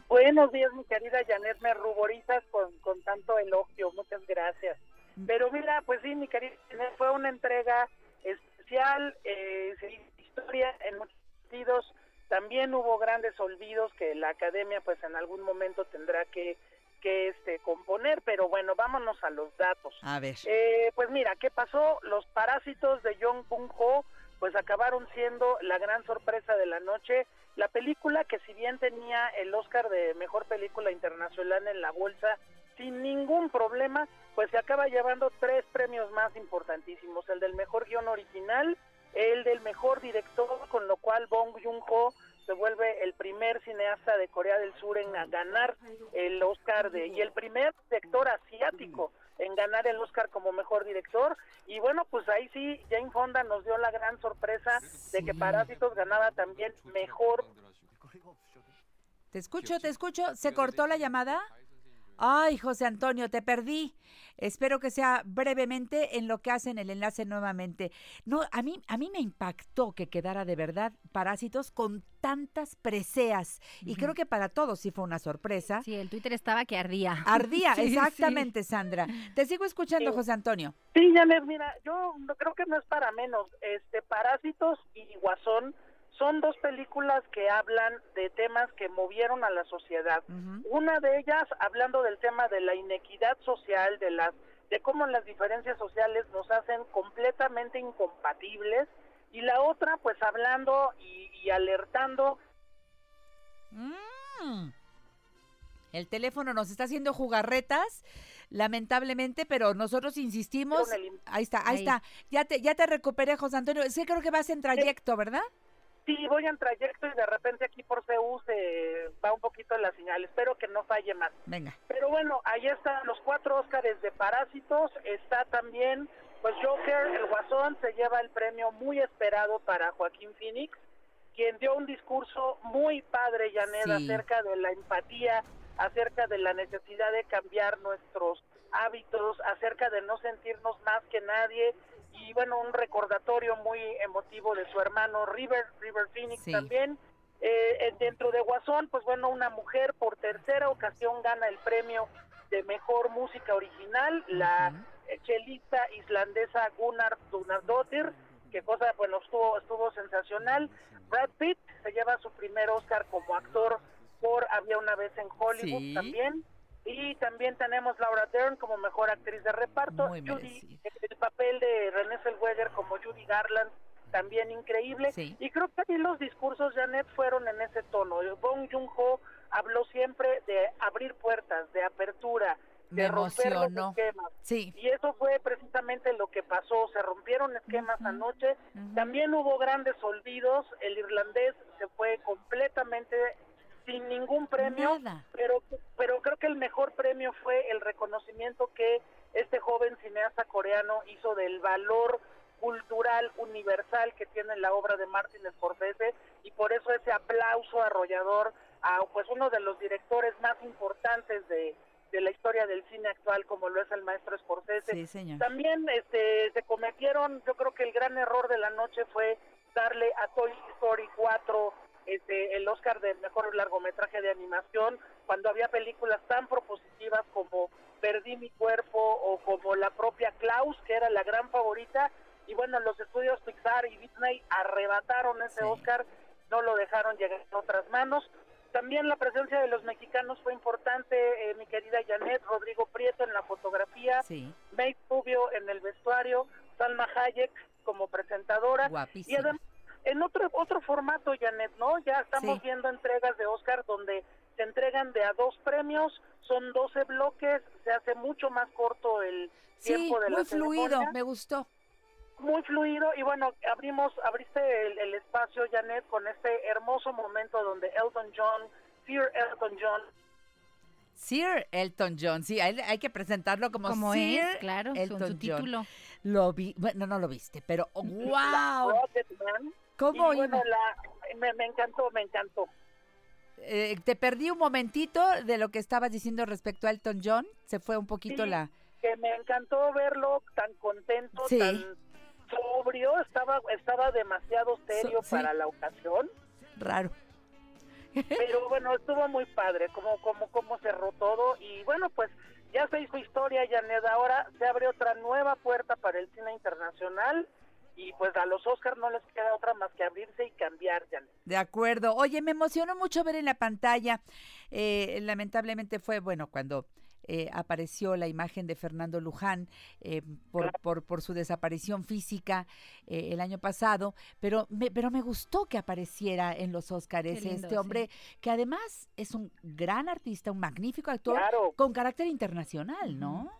Buenos días, mi querida Janet, me ruborizas con, con tanto elogio, muchas gracias. Mm. Pero mira, pues sí, mi querida Janet, fue una entrega especial, eh, historia en muchos sentidos, también hubo grandes olvidos que la academia pues en algún momento tendrá que que este componer, pero bueno, vámonos a los datos. A ver. Eh, pues mira, ¿qué pasó? Los parásitos de Jong Bung Ho pues acabaron siendo la gran sorpresa de la noche. La película que si bien tenía el Oscar de Mejor Película Internacional en la bolsa, sin ningún problema, pues se acaba llevando tres premios más importantísimos, el del Mejor Guión Original, el del Mejor Director, con lo cual Bong Joon-ho se vuelve el primer cineasta de Corea del Sur en ganar el Oscar de y el primer director asiático en ganar el Oscar como mejor director. Y bueno pues ahí sí Jane Fonda nos dio la gran sorpresa de que Parásitos ganaba también mejor te escucho te escucho. se cortó la llamada Ay, José Antonio, te perdí. Espero que sea brevemente en lo que hacen el enlace nuevamente. No, a mí, a mí me impactó que quedara de verdad Parásitos con tantas preseas. Y creo que para todos sí fue una sorpresa. Sí, el Twitter estaba que ardía. Ardía, exactamente, Sandra. Te sigo escuchando, José Antonio. Sí, Janet, mira, yo creo que no es para menos. Este, Parásitos y Guasón son dos películas que hablan de temas que movieron a la sociedad. Una de ellas hablando del tema de la inequidad social, de las de cómo las diferencias sociales nos hacen completamente incompatibles y la otra pues hablando y, alertando mm. El teléfono nos está haciendo jugarretas, lamentablemente, pero nosotros insistimos. Ahí está, ahí, está. Ya te, ya te recuperé, José Antonio. Sí, creo que vas en trayecto, ¿verdad? Sí, voy en trayecto y de repente aquí por CU se va un poquito la señal. Espero que no falle más. Venga. Pero bueno, ahí están los cuatro Óscares de Parásitos. Está también, pues Joker, el Guasón, se lleva el premio muy esperado para Joaquín Phoenix, quien dio un discurso muy padre, Janet, Sí. acerca de la empatía, acerca de la necesidad de cambiar nuestros hábitos, acerca de no sentirnos más que nadie y bueno, un recordatorio muy emotivo de su hermano River, River Phoenix Sí. también. Eh, dentro de Guasón, pues bueno, una mujer por tercera ocasión gana el premio de mejor música original, la eh, chelista islandesa Gunnar Dunardóttir, que cosa, bueno, estuvo, estuvo sensacional. Brad Pitt se lleva su primer Oscar como actor por Había una vez en Hollywood Sí. también. Y también tenemos Laura Dern como mejor actriz de reparto. Muy Judy, merecido. el papel de Renée Zellweger como Judy Garland también increíble. Sí. Y creo que ahí los discursos, Janet, fueron en ese tono. Bong Joon-ho habló siempre de abrir puertas, de apertura, de Me romper los emocionó. esquemas. Sí. Y eso fue precisamente lo que pasó. Se rompieron esquemas anoche. También hubo grandes olvidos. El irlandés se fue completamente sin ningún premio. Nada. Pero, pero creo que el mejor premio fue el reconocimiento que este joven cineasta coreano hizo del valor cultural universal que tiene la obra de Martin Scorsese y por eso ese aplauso arrollador a pues uno de los directores más importantes de, de la historia del cine actual como lo es el maestro Scorsese. Sí, señor. También este, se cometieron, yo creo que el gran error de la noche fue darle a Toy Story 4 este, el Oscar de mejor largometraje de animación cuando había películas tan propositivas como Perdí mi cuerpo o como la propia Klaus, que era la gran favorita. Y bueno, los estudios Pixar y Disney arrebataron ese Sí. Oscar, no lo dejaron llegar a otras manos. También la presencia de los mexicanos fue importante, eh, mi querida Janet, Rodrigo Prieto en la fotografía, Sí. May Rubio en el vestuario, Salma Hayek como presentadora. Y Guapísima. además, en otro otro formato, Janet, ¿no? Ya estamos Sí. viendo entregas de Oscar donde se entregan de a dos premios, son 12 bloques, se hace mucho más corto el Sí, tiempo de la muy fluido, ceremonia, me gustó. muy fluido y bueno, abrimos abriste el, el espacio, Janet, con este hermoso momento donde Elton John, Fear Elton John, Sir Elton John, sí, hay, hay que presentarlo como, Como Sir es, claro, con Elton su John. título. Lo vi, bueno, no lo viste, pero wow, ¿cómo y bueno, iba? la, me, me encantó, me encantó. Eh, te perdí un momentito de lo que estabas diciendo respecto a Elton John, se fue un poquito Sí. la... que me encantó verlo tan contento, Sí. tan sobrio, estaba estaba demasiado serio para la ocasión, Raro. pero bueno, estuvo muy padre como como cómo cerró todo y bueno, pues ya se hizo historia, Janet, ahora se abre otra nueva puerta para el cine internacional y pues a los Oscars no les queda otra más que abrirse y cambiar, Janet. De acuerdo. Oye, me emocionó mucho ver en la pantalla, eh, lamentablemente fue, bueno, cuando eh, apareció la imagen de Fernando Luján eh, por, por, por su desaparición física eh, el año pasado, pero me, pero me gustó que apareciera en los Óscares este sí. hombre que además es un gran artista, un magnífico actor Claro. con carácter internacional, ¿no?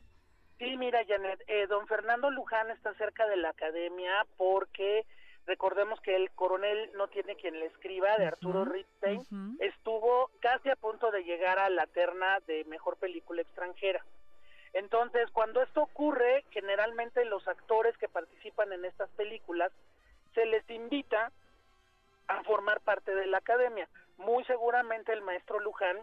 Sí, mira, Janet, eh, don Fernando Luján está cerca de la academia porque recordemos que el coronel no tiene quien le escriba, de Arturo Ujú, Ripstein, estuvo casi a punto de llegar a la terna de mejor película extranjera. Entonces, cuando esto ocurre, generalmente los actores que participan en estas películas se les invita a formar parte de la academia. Muy seguramente el maestro Luján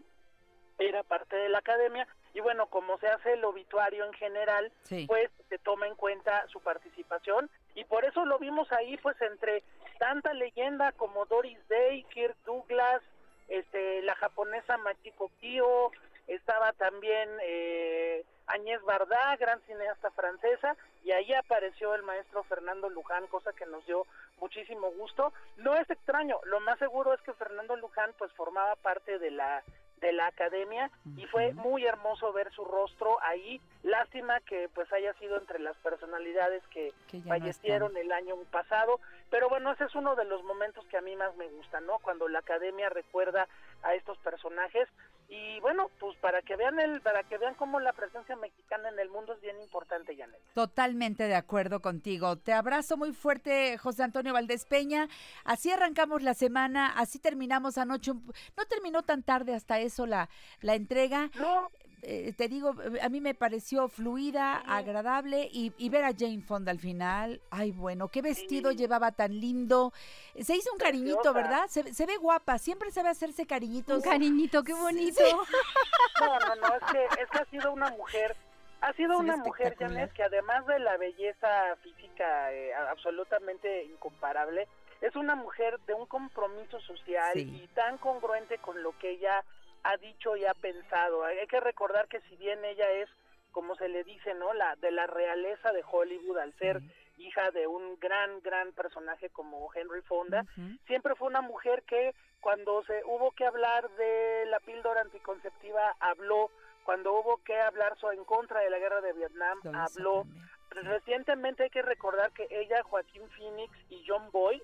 era parte de la academia y bueno, como se hace el obituario en general, Sí. pues se toma en cuenta su participación y por eso lo vimos ahí pues entre tanta leyenda como Doris Day, Kirk Douglas, este la japonesa Machiko Kyo, estaba también eh, Agnès Varda, gran cineasta francesa, y ahí apareció el maestro Fernando Luján, cosa que nos dio muchísimo gusto. No es extraño, lo más seguro es que Fernando Luján pues formaba parte de la de la academia y fue muy hermoso ver su rostro ahí. Lástima que pues haya sido entre las personalidades que Que ya no fallecieron el año pasado, pero bueno, ese es uno de los momentos que a mí más me gusta, ¿no? Cuando la academia recuerda a estos personajes y bueno, pues para que vean el, para que vean cómo la presencia mexicana en el mundo es bien importante, Janet. Totalmente de acuerdo contigo. Te abrazo muy fuerte, José Antonio Valdés Peña. Así arrancamos la semana, así terminamos anoche. No terminó tan tarde hasta eso la, la entrega. No, eh, te digo, a mí me pareció fluida, agradable y, y ver a Jane Fonda al final, ay bueno, qué vestido Sí. llevaba tan lindo. Se hizo un cariñito. ¿verdad? Se, se ve guapa, siempre sabe hacerse cariñitos. Un cariñito, qué bonito. No, no, no, es que, es que ha sido una mujer, ha sido una mujer. Janet, que además de la belleza física eh, absolutamente incomparable, es una mujer de un compromiso social Sí. y tan congruente con lo que ella ha dicho y ha pensado. Hay que recordar que si bien ella es, como se le dice, ¿no? La de la realeza de Hollywood al ser hija de un gran, gran personaje como Henry Fonda, siempre fue una mujer que cuando se hubo que hablar de la píldora anticonceptiva habló, cuando hubo que hablar so- en contra de la guerra de Vietnam habló. Recientemente hay que recordar que ella, Joaquín Phoenix y John Boyd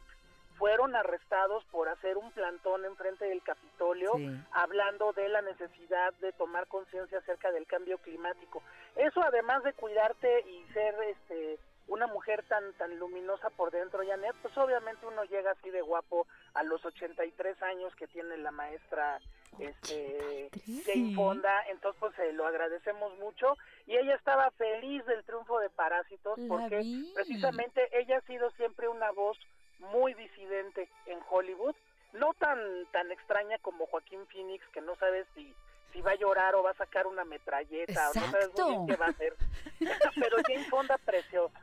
fueron arrestados por hacer un plantón enfrente del Capitolio Sí. hablando de la necesidad de tomar conciencia acerca del cambio climático. Eso además de cuidarte y ser este una mujer tan tan luminosa por dentro, Janet, pues obviamente uno llega así de guapo a los 83 años que tiene la maestra este Jane Fonda, entonces pues se lo agradecemos mucho y ella estaba feliz del triunfo de Parásitos La porque vi. precisamente ella ha sido siempre una voz muy disidente en Hollywood, no tan tan extraña como Joaquín Phoenix que no sabes si si va a llorar o va a sacar una metralleta o no sabes muy bien qué va a hacer. Pero Jane Fonda preciosa.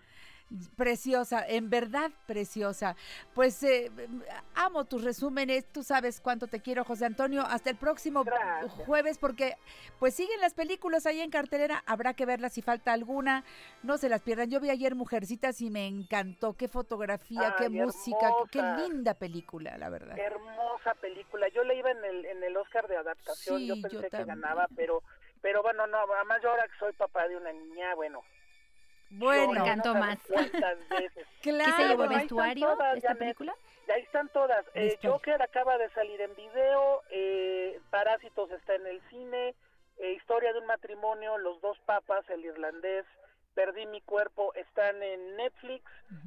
Preciosa, en verdad preciosa. Pues eh, amo tus resúmenes, tú sabes cuánto te quiero, José Antonio. Hasta el próximo Gracias. jueves, porque pues siguen las películas ahí en cartelera, habrá que verlas si falta alguna, no se las pierdan. Yo vi ayer Mujercitas y me encantó, qué fotografía, qué música, qué, linda película, la verdad. Hermosa película. Yo le iba en el en el Oscar de adaptación, Sí, yo yo pensé que ganaba, pero pero bueno, no, además yo ahora que soy papá de una niña, bueno, Bueno, Me encantó no sabes más. cuántas veces. claro. ¿Qué se llevó vestuario están todas, esta Janet. película? Ahí están todas. Eh. Joker acaba de salir en video, eh, Parásitos está en el cine, eh, Historia de un matrimonio, Los dos papas, El irlandés, Perdí mi cuerpo están en Netflix,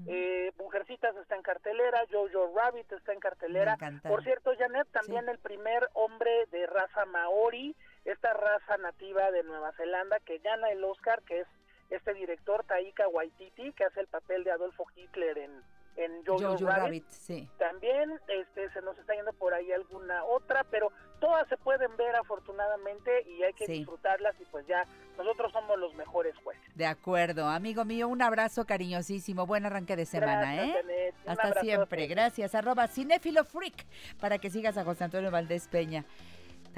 eh, Mujercitas está en cartelera, Jojo Rabbit está en cartelera. Por cierto, Janet, también el primer hombre de raza maori, esta raza nativa de Nueva Zelanda que gana el Oscar, que es este director Taika Waititi, que hace el papel de Adolfo Hitler en, en Jojo, Jojo Rabbit. Rabbit, sí. También este, se nos está yendo por ahí alguna otra, pero todas se pueden ver afortunadamente y hay que Sí. disfrutarlas y pues ya nosotros somos los mejores jueces. De acuerdo, amigo mío, un abrazo cariñosísimo, buen arranque de semana, Gracias, ¿eh? Hasta siempre, gracias. Arroba Cinéfilo Freak para que sigas a José Antonio Valdés Peña.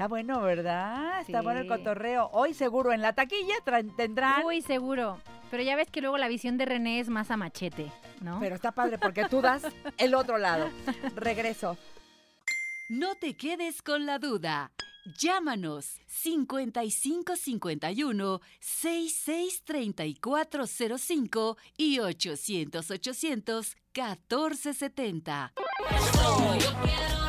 Está bueno, ¿verdad? Está bueno el cotorreo. Hoy seguro en la taquilla tendrán, Uy, seguro. Pero ya ves que luego la visión de René es más a machete, ¿no? pero está padre porque tú das el otro lado. Regreso. No te quedes con la duda. Llámanos 5551 663405 y 800 800 1470. Yo quiero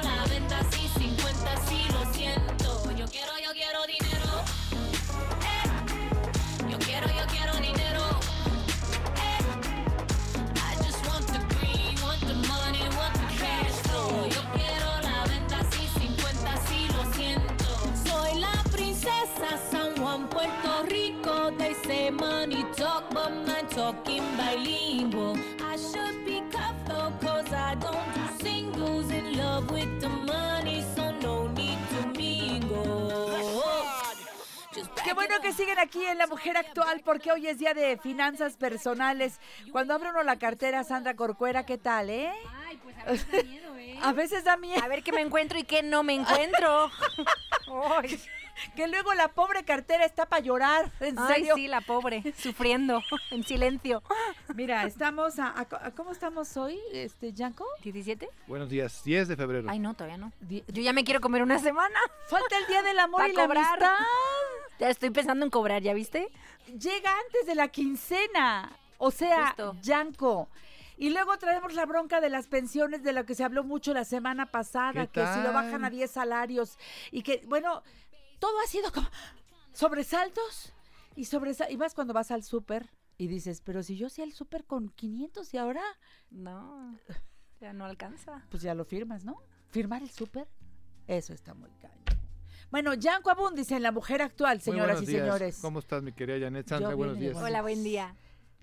siguen aquí en La Mujer Actual porque hoy es día de finanzas personales. Cuando abre uno la cartera, Sandra Corcuera, ¿qué tal, eh? Ay, pues a veces da miedo, ¿eh? A veces da miedo. A ver qué me encuentro y qué no me encuentro. Que luego la pobre cartera está para llorar, en Ay, serio. sí, la pobre, sufriendo, en silencio. Mira, estamos a, a- a- ¿cómo estamos hoy, este, Yanko? ¿17? Buenos días, 10 de febrero. Ay, no, todavía no. Die- Yo ya me quiero comer una semana. Falta el día del amor Pa' y la amistad. Ya estoy pensando en cobrar, ¿ya viste? Llega antes de la quincena. O sea, Justo. Yanko. Y luego traemos la bronca de las pensiones, de lo que se habló mucho la semana pasada, ¿Qué que si lo bajan a 10 salarios. Y que, bueno, todo ha sido como sobresaltos y sobresaltos. Y vas cuando vas al súper y dices, pero si yo hacía el súper con 500 y ahora, No, ya no alcanza. pues ya lo firmas, ¿no? Firmar el súper, eso está muy caño. Bueno, Yanko Abund dice, la mujer actual, señoras buenos y días. señores. ¿Cómo estás, mi querida Janet Sandra? Buenos días. Bueno. Hola, buen día.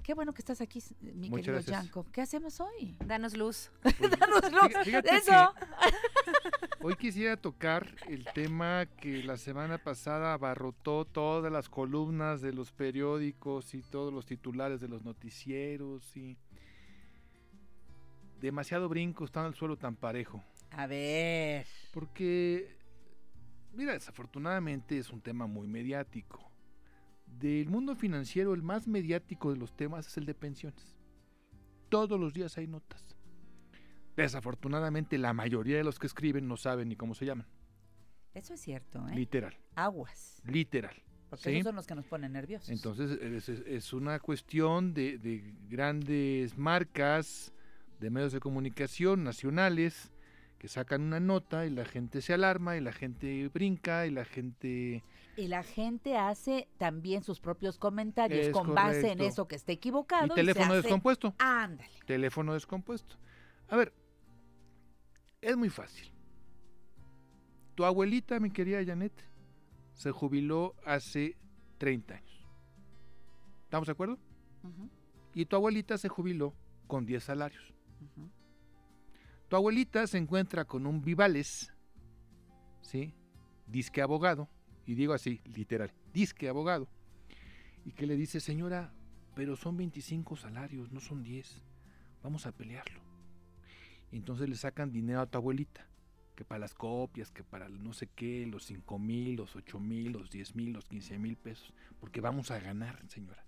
Qué bueno que estás aquí, mi Muchas querido gracias. Yanko. ¿Qué hacemos hoy? Danos luz. Danos luz. Fíjate Eso. Hoy quisiera tocar el tema que la semana pasada abarrotó todas las columnas de los periódicos y todos los titulares de los noticieros y demasiado brinco está en el suelo tan parejo. A ver. Porque, mira, desafortunadamente es un tema muy mediático. Del mundo financiero, el más mediático de los temas es el de pensiones. Todos los días hay notas. Desafortunadamente, la mayoría de los que escriben no saben ni cómo se llaman. Eso es cierto, ¿eh? Literal, Aguas. literal. Porque ¿sí? esos son los que nos ponen nerviosos. Entonces, es, una cuestión de, de grandes marcas, de medios de comunicación nacionales, que sacan una nota y la gente se alarma y la gente brinca y la gente... Y la gente hace también sus propios comentarios Es con base en eso que está equivocado. Y se teléfono hace- descompuesto. Ándale. Teléfono descompuesto. A ver, es muy fácil. Tu abuelita, mi querida Janet, se jubiló hace 30 años. ¿Estamos de acuerdo? Y tu abuelita se jubiló con 10 salarios. Tu abuelita se encuentra con un Vivales, ¿sí? Disque abogado, y digo así, literal, disque abogado, y que le dice, señora, pero son 25 salarios, no son 10, vamos a pelearlo. Y entonces le sacan dinero a tu abuelita, que para las copias, que para no sé qué, los 5 mil, los 8 mil, los 10 mil, los 15 mil pesos, porque vamos a ganar, señora.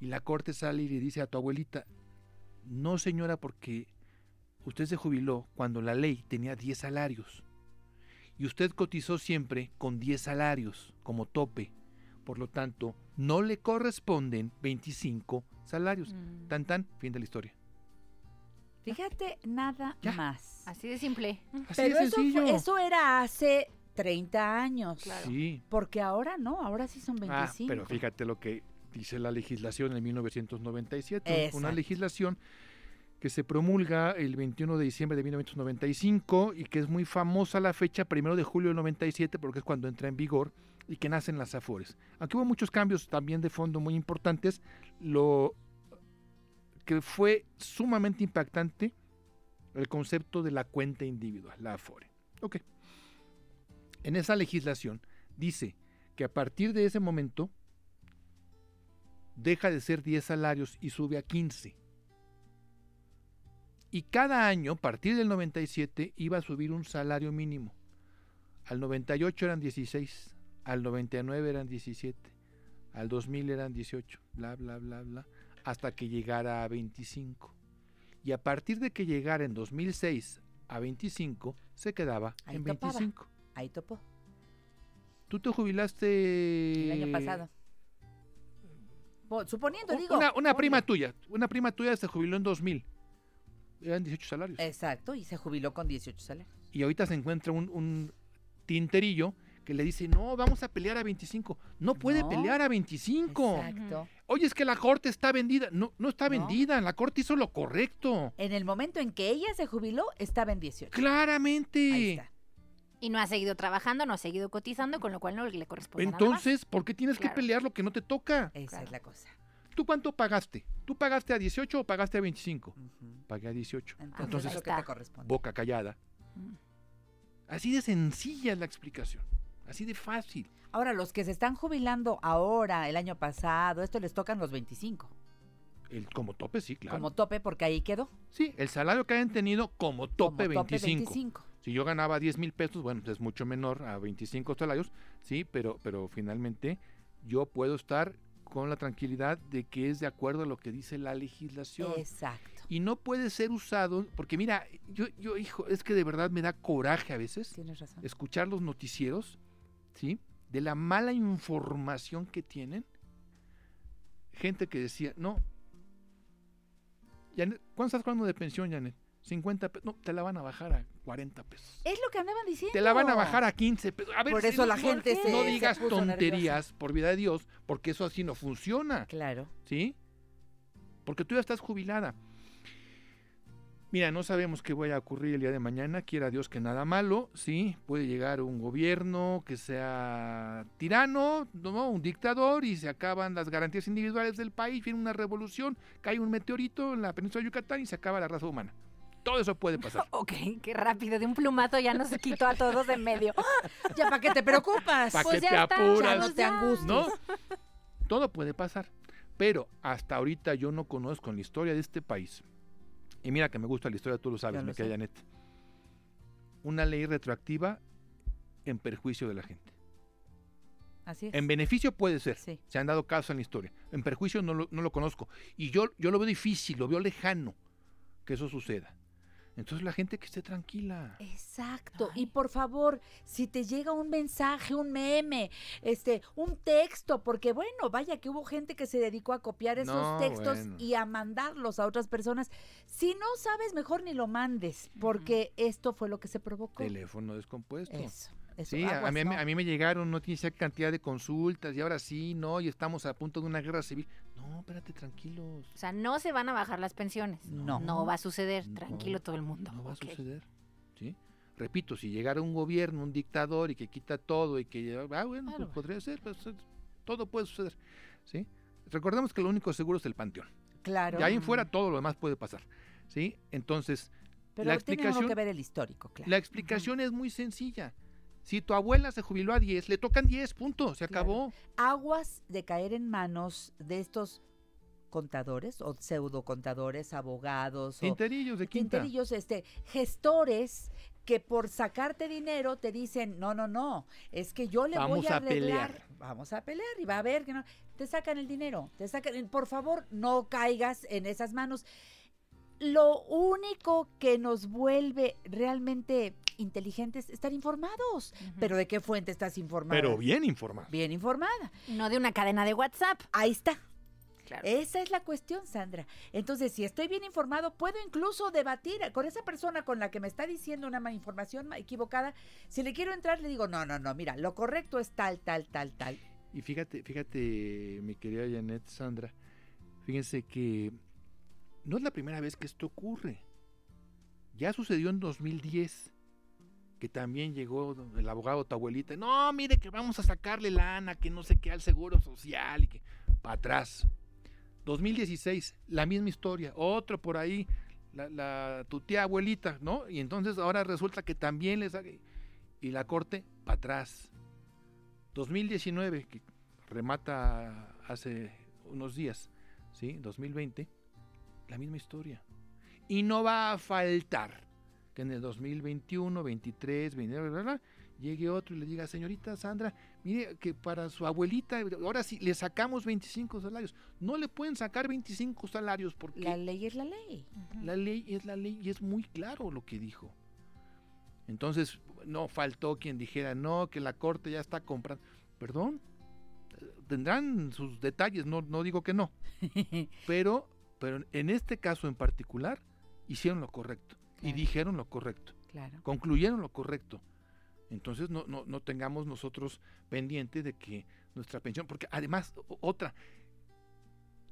Y la corte sale y le dice a tu abuelita, no señora, porque usted se jubiló cuando la ley tenía 10 salarios. Y usted cotizó siempre con 10 salarios como tope. Por lo tanto, no le corresponden 25 salarios. Mm, Tan tan, fin de la historia. Fíjate, nada Ya. más. Así de simple. Así Pero de eso, sencillo. fue- eso era hace 30 años. Sí. Porque ahora no, ahora sí son 25. Ah, pero fíjate lo que dice la legislación en 1997. Una Exacto. legislación que se promulga el 21 de diciembre de 1995 y que es muy famosa la fecha, primero de julio del 97, porque es cuando entra en vigor y que nacen las AFORES. Aunque hubo muchos cambios también de fondo muy importantes, lo que fue sumamente impactante el concepto de la cuenta individual, la AFORE. Ok. En esa legislación dice que a partir de ese momento deja de ser 10 salarios y sube a 15. Y cada año, a partir del 97, iba a subir un salario mínimo. Al 98 eran 16, al 99 eran 17, al 2000 eran 18, bla, bla, bla, bla, hasta que llegara a 25. Y a partir de que llegara en 2006 a 25, se quedaba Ahí en topaba. 25. Ahí topó. Tú te jubilaste... El año pasado. Po- Suponiendo, digo. Una, una prima tuya, una prima tuya se jubiló en 2000. Eran 18 salarios. Exacto, y se jubiló con 18 salarios. Y ahorita se encuentra un, un tinterillo que le dice, no, vamos a pelear a 25. No puede No. pelear a 25. Exacto. Oye, es que la corte está vendida. No, no está No. vendida. La corte hizo lo correcto. En el momento en que ella se jubiló, estaba en 18. Claramente. Ahí está. Y no ha seguido trabajando, no ha seguido cotizando, con lo cual no le corresponde nada más. Entonces, ¿por qué tienes Claro. que pelear lo que no te toca? Esa Claro. es la cosa. ¿Tú cuánto pagaste? ¿Tú pagaste a 18 o pagaste a 25? Ujú. Pagué a 18. Entonces, Entonces, es lo que te corresponde. boca callada. Mm. Así de sencilla es la explicación. Así de fácil. Ahora, los que se están jubilando ahora, el año pasado, esto les tocan los 25. El, como tope, sí, claro. Como tope, porque ahí quedó. sí, el salario que hayan tenido como tope, como 25. 25. Si yo ganaba 10 mil pesos, bueno, pues es mucho menor a 25 salarios, sí, pero, pero finalmente yo puedo estar con la tranquilidad de que es de acuerdo a lo que dice la legislación. Exacto. Y no puede ser usado, porque mira, yo, yo, hijo, es que de verdad me da coraje a veces Tienes razón. escuchar los noticieros, ¿sí? De la mala información que tienen. Gente que decía, no. Janet, ¿Cuándo estás hablando de pensión, Janet? 50 pesos. No, te la van a bajar a 40 pesos. Es lo que andaban diciendo. Te la van a bajar a 15 pesos. A ver, Por eso no- la no- gente se- No digas tonterías, por vida de Dios, porque eso así no funciona. Claro. ¿Sí? Porque tú ya estás jubilada. Mira, no sabemos qué vaya a ocurrir el día de mañana, quiera Dios que nada malo, ¿sí? Puede llegar un gobierno que sea tirano, ¿no? un dictador y se acaban las garantías individuales del país, viene una revolución, cae un meteorito en la península de Yucatán y se acaba la raza humana. Todo eso puede pasar. Ok, qué rápido, de un plumazo ya nos quitó a todos de en medio. Ya, ¿para qué te preocupas? ¿Para Pues qué ya te está, apuras? Ya no te angusties. ¿No? Todo puede pasar. Pero hasta ahorita yo no conozco en la historia de este país. Y mira que me gusta la historia, tú lo sabes, me queda. Janet. Una ley retroactiva en perjuicio de la gente. Así es. En beneficio puede ser. Sí. Se han dado casos en la historia. En perjuicio no lo, no lo conozco. Y yo, yo lo veo difícil, lo veo lejano que eso suceda. Entonces la gente que esté tranquila. Exacto. Y por favor, si te llega un mensaje, un meme, este, un texto, porque bueno, vaya que hubo gente que se dedicó a copiar esos No, textos bueno. y a mandarlos a otras personas. Si no sabes, mejor ni lo mandes, porque esto fue lo que se provocó. Teléfono descompuesto. Eso. Eso, Sí, a- aguas, mí, a mí- no. a mí me llegaron, no tiene esa cantidad de consultas y ahora sí, no, y estamos a punto de una guerra civil. No, espérate, tranquilos. O sea, no se van a bajar las pensiones. No. No va a suceder. No, Tranquilo todo el mundo. No va a suceder. ¿sí? Repito, si llegara un gobierno, un dictador y que quita todo y que, ah, bueno, Claro. pues podría ser, pues, eh, todo puede suceder. ¿sí? Recordemos que lo único seguro es el panteón. Claro. Y ahí en fuera todo lo demás puede pasar. ¿sí? Entonces, Pero la explicación, que ver el histórico, claro. la explicación es muy sencilla. Si tu abuela se jubiló a 10, le tocan 10, punto, se Claro. acabó. aguas de caer en manos de estos contadores o pseudo contadores, abogados Tinterillos de quinta. tinterillos, este, gestores que por sacarte dinero te dicen, no, no, no, es que yo le Vamos voy a a arreglar, pelear. vamos a pelear y va a ver que no, te sacan el dinero, te sacan, por favor, no caigas en esas manos. Lo único que nos vuelve realmente inteligentes es estar informados. Pero ¿de qué fuente estás informada? Pero bien informado. Bien informada. No de una cadena de WhatsApp. Ahí está. Claro. Esa es la cuestión, Sandra. Entonces, si estoy bien informado, puedo incluso debatir con esa persona con la que me está diciendo una ma- información ma- equivocada. Si le quiero entrar, le digo, no, no, no, mira, lo correcto es tal, tal, tal, tal. Y fíjate, fíjate, mi querida Janet Sandra, fíjense que no es la primera vez que esto ocurre. Ya sucedió en 2010, que también llegó el abogado tu abuelita. No, mire que vamos a sacarle lana, que no sé qué al seguro social y que para atrás. 2016, la misma historia, otro por ahí, la, tu tía abuelita, ¿no? Y entonces ahora resulta que también les y la corte para atrás. 2019, que remata hace unos días, ¿sí? 2020, la misma historia. Y no va a faltar que en el 2021, 23, 29, bla, bla, bla, llegue otro y le diga, señorita Sandra, mire que para su abuelita, ahora sí, le sacamos 25 salarios. No le pueden sacar 25 salarios porque La ley es la ley. la ley es la ley y es muy claro lo que dijo. Entonces, no faltó quien dijera, no, que la corte ya está comprando. Perdón, tendrán sus detalles, no, no digo que no. Pero, pero en este caso en particular, hicieron lo correcto y dijeron lo correcto, Claro. concluyeron lo correcto. Entonces no, no, no tengamos nosotros pendiente de que nuestra pensión, porque además, otra,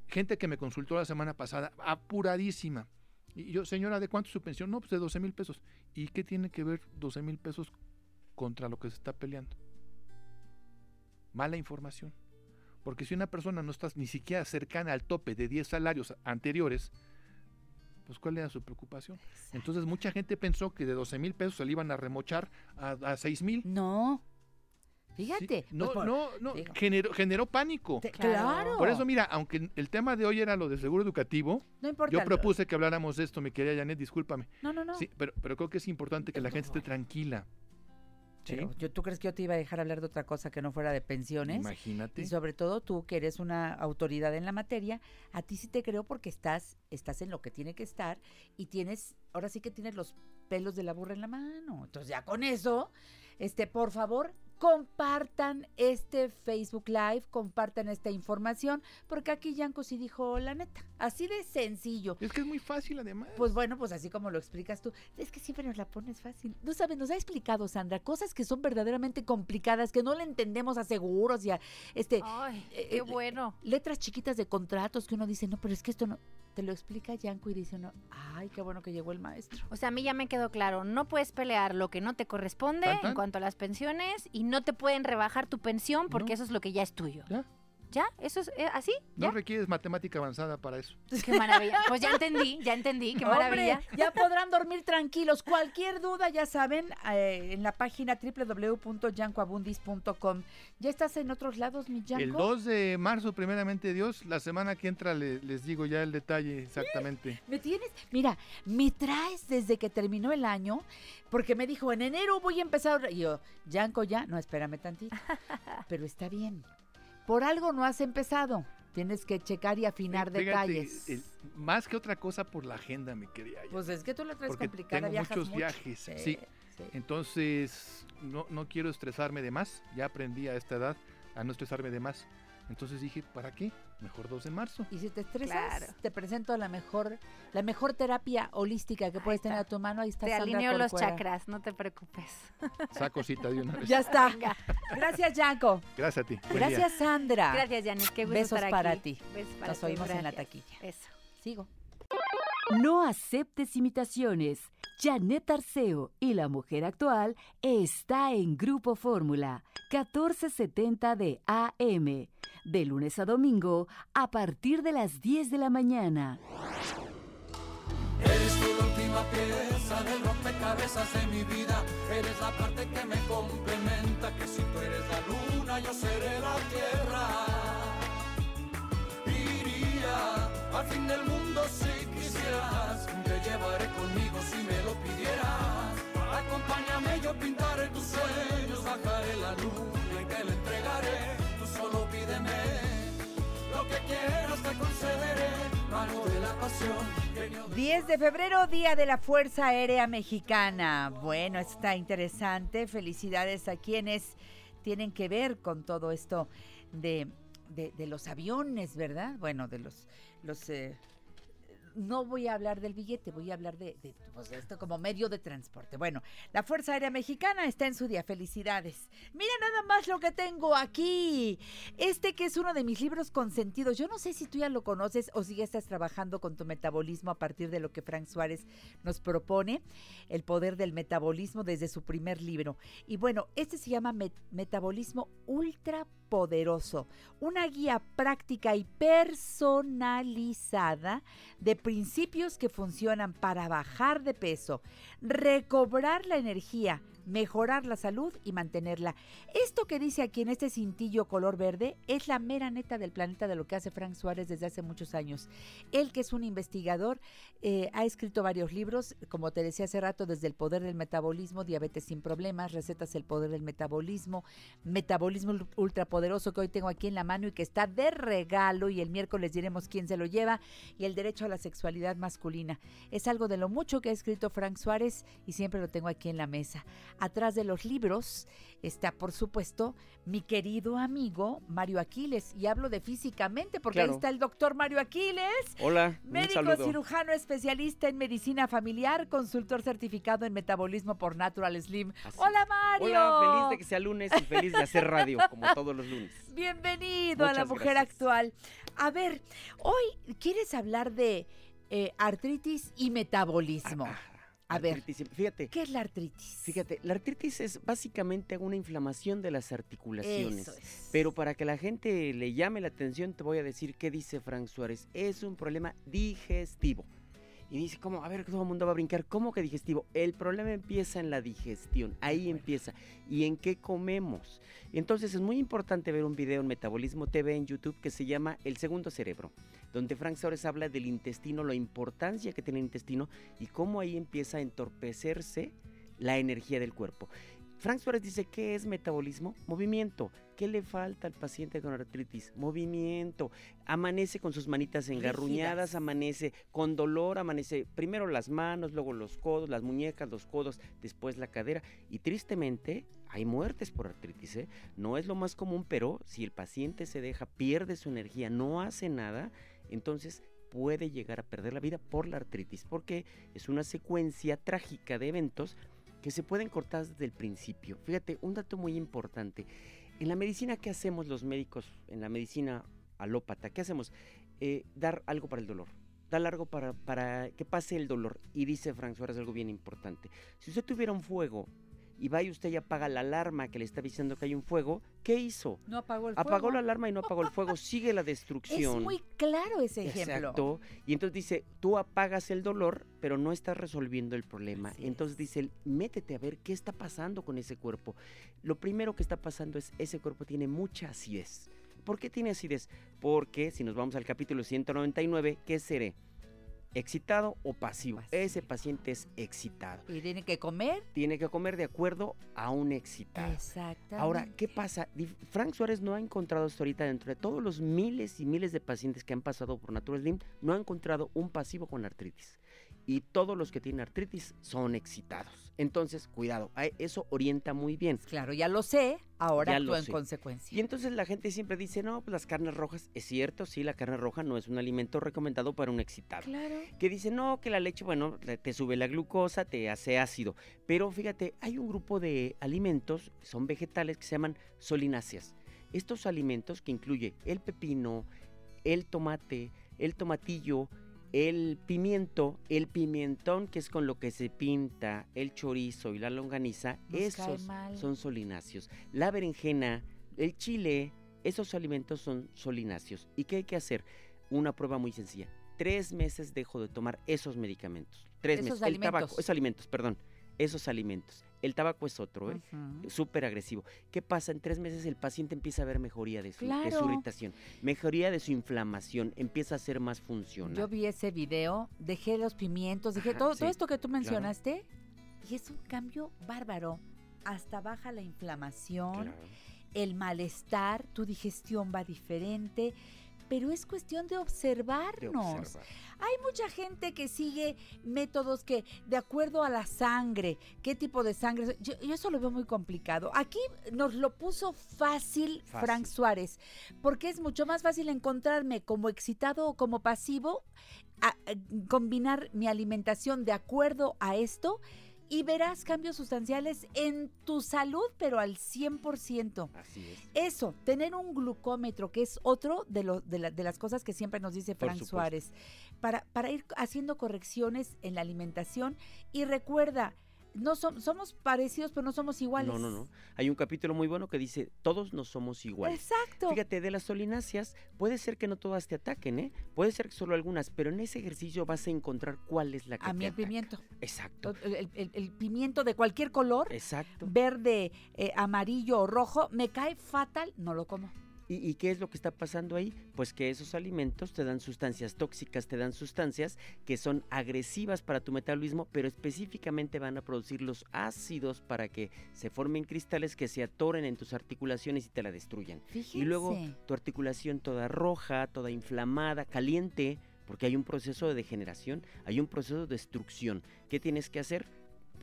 gente que me consultó la semana pasada, apuradísima. Y yo, señora, ¿de cuánto es su pensión? No, pues de 12 mil pesos. ¿Y qué tiene que ver 12 mil pesos contra lo que se está peleando? Mala información. Porque si una persona no está ni siquiera cercana al tope de 10 salarios anteriores, pues ¿cuál era su preocupación? Entonces mucha gente pensó que de 12 mil pesos se le iban a remochar a, a 6 mil. No. Fíjate. no, pues por- no, no, digo, generó, generó pánico. te- claro. Por eso, mira, aunque el tema de hoy era lo del seguro educativo, no importa. yo lo- propuse que habláramos de esto, mi querida Janet, discúlpame. No, no, no. Sí, pero, pero creo que es importante que la gente esté tranquila. ¿Sí? Pero yo, ¿Tú crees que yo te iba a dejar hablar de otra cosa que no fuera de pensiones? Imagínate. Y sobre todo tú, que eres una autoridad en la materia, a ti sí te creo porque estás, estás en lo que tiene que estar y tienes, ahora sí que tienes los pelos de la burra en la mano. Entonces ya con eso, este, por favor, compartan este Facebook Live, compartan esta información, porque aquí Yanko sí dijo la neta, así de sencillo. Es que es muy fácil además. Pues bueno, pues así como lo explicas tú, es que siempre nos la pones fácil. No sabes, nos ha explicado Sandra cosas que son verdaderamente complicadas, que no le entendemos a seguros y a este Ay, eh, qué eh, bueno. letras chiquitas de contratos que uno dice, no, pero es que esto no. Te lo explica Yanko y dice uno, ay, qué bueno que llegó el maestro. O sea, a mí ya me quedó claro, no puedes pelear lo que no te corresponde Tan, tan. en cuanto a las pensiones y no te pueden rebajar tu pensión porque No. eso es lo que ya es tuyo. ¿Ya? ¿Ya? ¿Eso es eh, así? No requieres matemática avanzada para eso. Qué maravilla. Pues ya entendí, ya entendí, qué maravilla. Hombre, ya podrán dormir tranquilos. Cualquier duda, ya saben, eh, en la página www.yancoabundis.com. ¿Ya estás en otros lados, mi Yanko? El 2 de marzo, primeramente Dios, la semana que entra le- les digo ya el detalle exactamente. ¿Me tienes? Mira, me traes desde que terminó el año, porque me dijo, en enero voy a empezar. Y yo, Yanko, ya, no, espérame tantito. Pero está bien. Por algo no has empezado. Tienes que checar y afinar Fíjate, detalles. el- más que otra cosa por la agenda, mi querida. Pues es que tú la traes Porque complicada, tengo muchos mucho. viajes, Sí, sí. sí. Entonces, no, no quiero estresarme de más. Ya aprendí a esta edad a no estresarme de más. Entonces dije, ¿para qué? Mejor 2 de marzo. Y si te estresas, Claro. te presento la mejor, la mejor terapia holística que puedes tener a tu mano. Ahí está Te Sandra alineo los chakras, no te preocupes. Saco cita de una vez. Ya está. Gracias, Yanko. Gracias a ti. Buen día. Gracias, Sandra. Gracias, Janis, qué gusto Besos estar para ti. Besos para Nos ti, oímos en la taquilla. Eso. Sigo. No aceptes imitaciones. Janet Arceo y la mujer actual está en Grupo Fórmula 1470 de AM. De lunes a domingo a partir de las 10 de la mañana. Eres tú la última pieza del rompecabezas de mi vida. Eres la parte que me complementa. Que si tú eres la luna, yo seré la tierra. Iría al fin del mundo si quisieras. Te llevaré conmigo si me lo pidieras. Acompáñame, yo pintaré tus sueños. Bajaré la luna y te la entregaré. Tú solo pídeme lo que quieras, te concederé. Mano de la pasión. genio de 10 de febrero, Día de la Fuerza Aérea Mexicana. Bueno, está interesante. Felicidades a quienes tienen que ver con todo esto de, de- de los aviones, ¿verdad? Bueno, de los... los eh, no voy a hablar del billete, voy a hablar de, esto como medio de transporte. Bueno, la Fuerza Aérea Mexicana está en su día. Felicidades. Mira nada más lo que tengo aquí. Este que es uno de mis libros consentidos. Yo no sé si tú ya lo conoces o si ya estás trabajando con tu metabolismo a partir de lo que Frank Suárez nos propone, El poder del metabolismo desde su primer libro. Y bueno, este se llama Met- Metabolismo Ultra Poderoso, una guía práctica y personalizada de principios que funcionan para bajar de peso, recobrar la energía, mejorar la salud y mantenerla. Esto que dice aquí en este cintillo color verde es la mera neta del planeta de lo que hace Frank Suárez desde hace muchos años. Él que es un investigador, eh, ha escrito varios libros, como te decía hace rato, desde el poder del metabolismo, diabetes sin problemas, recetas el poder del metabolismo, metabolismo ul- ultrapoderoso que hoy tengo aquí en la mano y que está de regalo y el miércoles diremos quién se lo lleva y el derecho a la sexualidad masculina. Es algo de lo mucho que ha escrito Frank Suárez y siempre lo tengo aquí en la mesa. Atrás de los libros está, por supuesto, mi querido amigo Mario Aquiles. Y hablo de físicamente porque ahí está el doctor Mario Aquiles. Hola, Médico cirujano especialista en medicina familiar, consultor certificado en metabolismo por Natural Slim. Así Hola Mario. Hola, feliz de que sea lunes y feliz de hacer radio, como todos los lunes. Bienvenido a la mujer gracias. actual. A ver, hoy quieres hablar de eh, artritis y metabolismo. Ah, A ver, Artritis, Fíjate, ¿qué es la artritis? fíjate, la artritis es básicamente una inflamación de las articulaciones. Eso es. Pero para que la gente le llame la atención, te voy a decir qué dice Frank Suárez. Es un problema digestivo. Y dice, ¿cómo? A ver, todo el mundo va a brincar. ¿Cómo que digestivo? El problema empieza en la digestión. Ahí empieza. ¿Y en qué comemos? Entonces es muy importante ver un video en Metabolismo TV en YouTube que se llama El Segundo Cerebro, donde Frank Suárez habla del intestino, la importancia que tiene el intestino y cómo ahí empieza a entorpecerse la energía del cuerpo. Frank Suárez dice, ¿qué es metabolismo? Movimiento. ¿Qué le falta al paciente con artritis? Movimiento. Amanece con sus manitas engarruñadas, amanece con dolor, amanece primero las manos, luego los codos, las muñecas, los codos, después la cadera. Y tristemente, hay muertes por artritis, ¿eh? No es lo más común, pero si el paciente se deja, pierde su energía, no hace nada, entonces puede llegar a perder la vida por la artritis, porque es una secuencia trágica de eventos que se pueden cortar desde el principio. Fíjate, un dato muy importante. En la medicina, ¿qué hacemos los médicos? En la medicina alópata, ¿qué hacemos? Eh, dar algo para el dolor. Dar algo para, para que pase el dolor. Y dice Frank Suárez algo bien importante. Si usted tuviera un fuego y va y usted ya apaga la alarma que le está diciendo que hay un fuego, ¿qué hizo? No apagó el Apagó fuego. la alarma y no apagó el fuego, sigue la destrucción. Es muy claro ese ejemplo. Exacto. Y entonces dice, tú apagas el dolor, pero no estás resolviendo el problema. Así entonces dice, métete a ver qué está pasando con ese cuerpo. Lo primero que está pasando es, ese cuerpo tiene mucha acidez. ¿Por qué tiene acidez? Porque si nos vamos al capítulo 199, ¿qué seré? ¿Excitado o pasivo? Ese paciente es excitado. Y tiene que comer. Tiene que comer de acuerdo a un excitado. Exactamente. Ahora, ¿qué pasa? Frank Suárez no ha encontrado hasta ahorita dentro de todos los miles y miles de pacientes que han pasado por Natural Slim, no ha encontrado un pasivo con artritis. Y todos los que tienen artritis son excitados. Entonces, cuidado, eso orienta muy bien. Claro, ya lo sé, ahora actúa en sé. consecuencia. Y entonces la gente siempre dice, no, pues las carnes rojas, es cierto, sí, la carne roja no es un alimento recomendado para un excitado. Claro. Que dice, no, que la leche, bueno, te sube la glucosa, te hace ácido. Pero fíjate, hay un grupo de alimentos, son vegetales, que se llaman solináceas. Estos alimentos que incluye el pepino, el tomate, el tomatillo, el pimiento, el pimentón, que es con lo que se pinta el chorizo y la longaniza, Nos esos son solináceos. La berenjena, el chile, esos alimentos son solináceos. ¿Y qué hay que hacer? Una prueba muy sencilla. Tres meses dejo de tomar esos medicamentos. Tres Esos meses. El tabaco, esos alimentos, perdón. Esos alimentos. El tabaco es otro, ¿eh? Súper agresivo. ¿Qué pasa? En tres meses el paciente empieza a ver mejoría de su, de su Claro. irritación, mejoría de su inflamación, empieza a ser más funcional. Yo vi ese video, dejé los pimientos, dejé Ajá, todo, sí, todo esto que tú claro. mencionaste y es un cambio bárbaro. Hasta baja la inflamación, Claro. el malestar, tu digestión va diferente, pero es cuestión de de observarnos. observar. Hay mucha gente que sigue métodos que, de acuerdo a la sangre, qué tipo de sangre. Yo, yo eso lo veo muy complicado. Aquí nos lo puso fácil, Fácil. Frank Suárez, porque es mucho más fácil encontrarme como excitado o como pasivo, a- a combinar mi alimentación de acuerdo a esto y verás cambios sustanciales en tu salud, pero al 100%. Así es. Eso, tener un glucómetro, que es otro de, lo- de, la- de las cosas que siempre nos dice supuesto. Suárez, para, para ir haciendo correcciones en la alimentación. Y recuerda, no som- somos parecidos, pero no somos iguales. No, no, no. Hay un capítulo muy bueno que dice, todos no somos iguales. Exacto. Fíjate, de las solináceas, puede ser que no todas te ataquen, ¿eh? Puede ser que solo algunas, pero en ese ejercicio vas a encontrar cuál es la que a mí el ataca. pimiento. Exacto, el- el pimiento de cualquier color, exacto. verde, eh, amarillo o rojo, me cae fatal, no lo como. ¿Y, y qué es lo que está pasando ahí? Pues que esos alimentos te dan sustancias tóxicas, te dan sustancias que son agresivas para tu metabolismo, pero específicamente van a producir los ácidos para que se formen cristales que se atoren en tus articulaciones y te la destruyan. Fíjense. Y luego tu articulación toda roja, toda inflamada, caliente, porque hay un proceso de degeneración, hay un proceso de destrucción. ¿Qué tienes que hacer?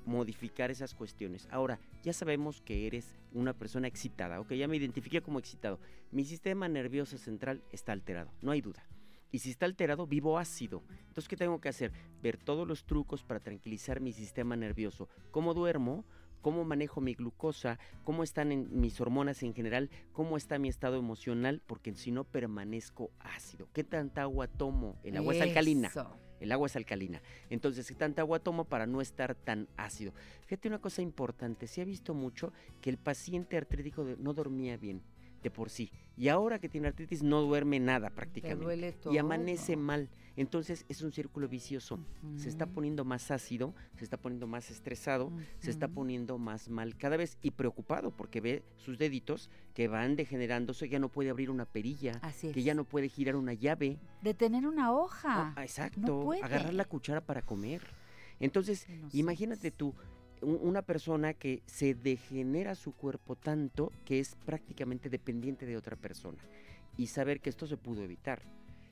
Modificar esas cuestiones. Ahora, ya sabemos que eres una persona excitada, ok, ya me identifiqué como excitado. Mi sistema nervioso central está alterado, no hay duda. Y si está alterado, vivo ácido. Entonces, ¿qué tengo que hacer? Ver todos los trucos para tranquilizar mi sistema nervioso. ¿Cómo duermo? cómo manejo mi glucosa, cómo están mis hormonas en general, cómo está mi estado emocional, porque si no permanezco ácido. ¿Qué tanta agua tomo? El agua es alcalina. El agua es alcalina. Entonces, ¿qué tanta agua tomo para no estar tan ácido? Fíjate una cosa importante. Se ha visto mucho que el paciente artrítico no dormía bien de por sí. Y ahora que tiene artritis no duerme nada Te prácticamente. duele todo. Y amanece mal. Entonces es un círculo vicioso. Se está poniendo más ácido, se está poniendo más estresado, se está poniendo más mal cada vez y preocupado porque ve sus deditos que van degenerándose, ya no puede abrir una perilla, Así que ya no puede girar una llave. De tener una hoja. Ah, exacto. puede. agarrar la cuchara para comer. Entonces, imagínate tú, una persona que se degenera su cuerpo tanto que es prácticamente dependiente de otra persona. Y saber que esto se pudo evitar.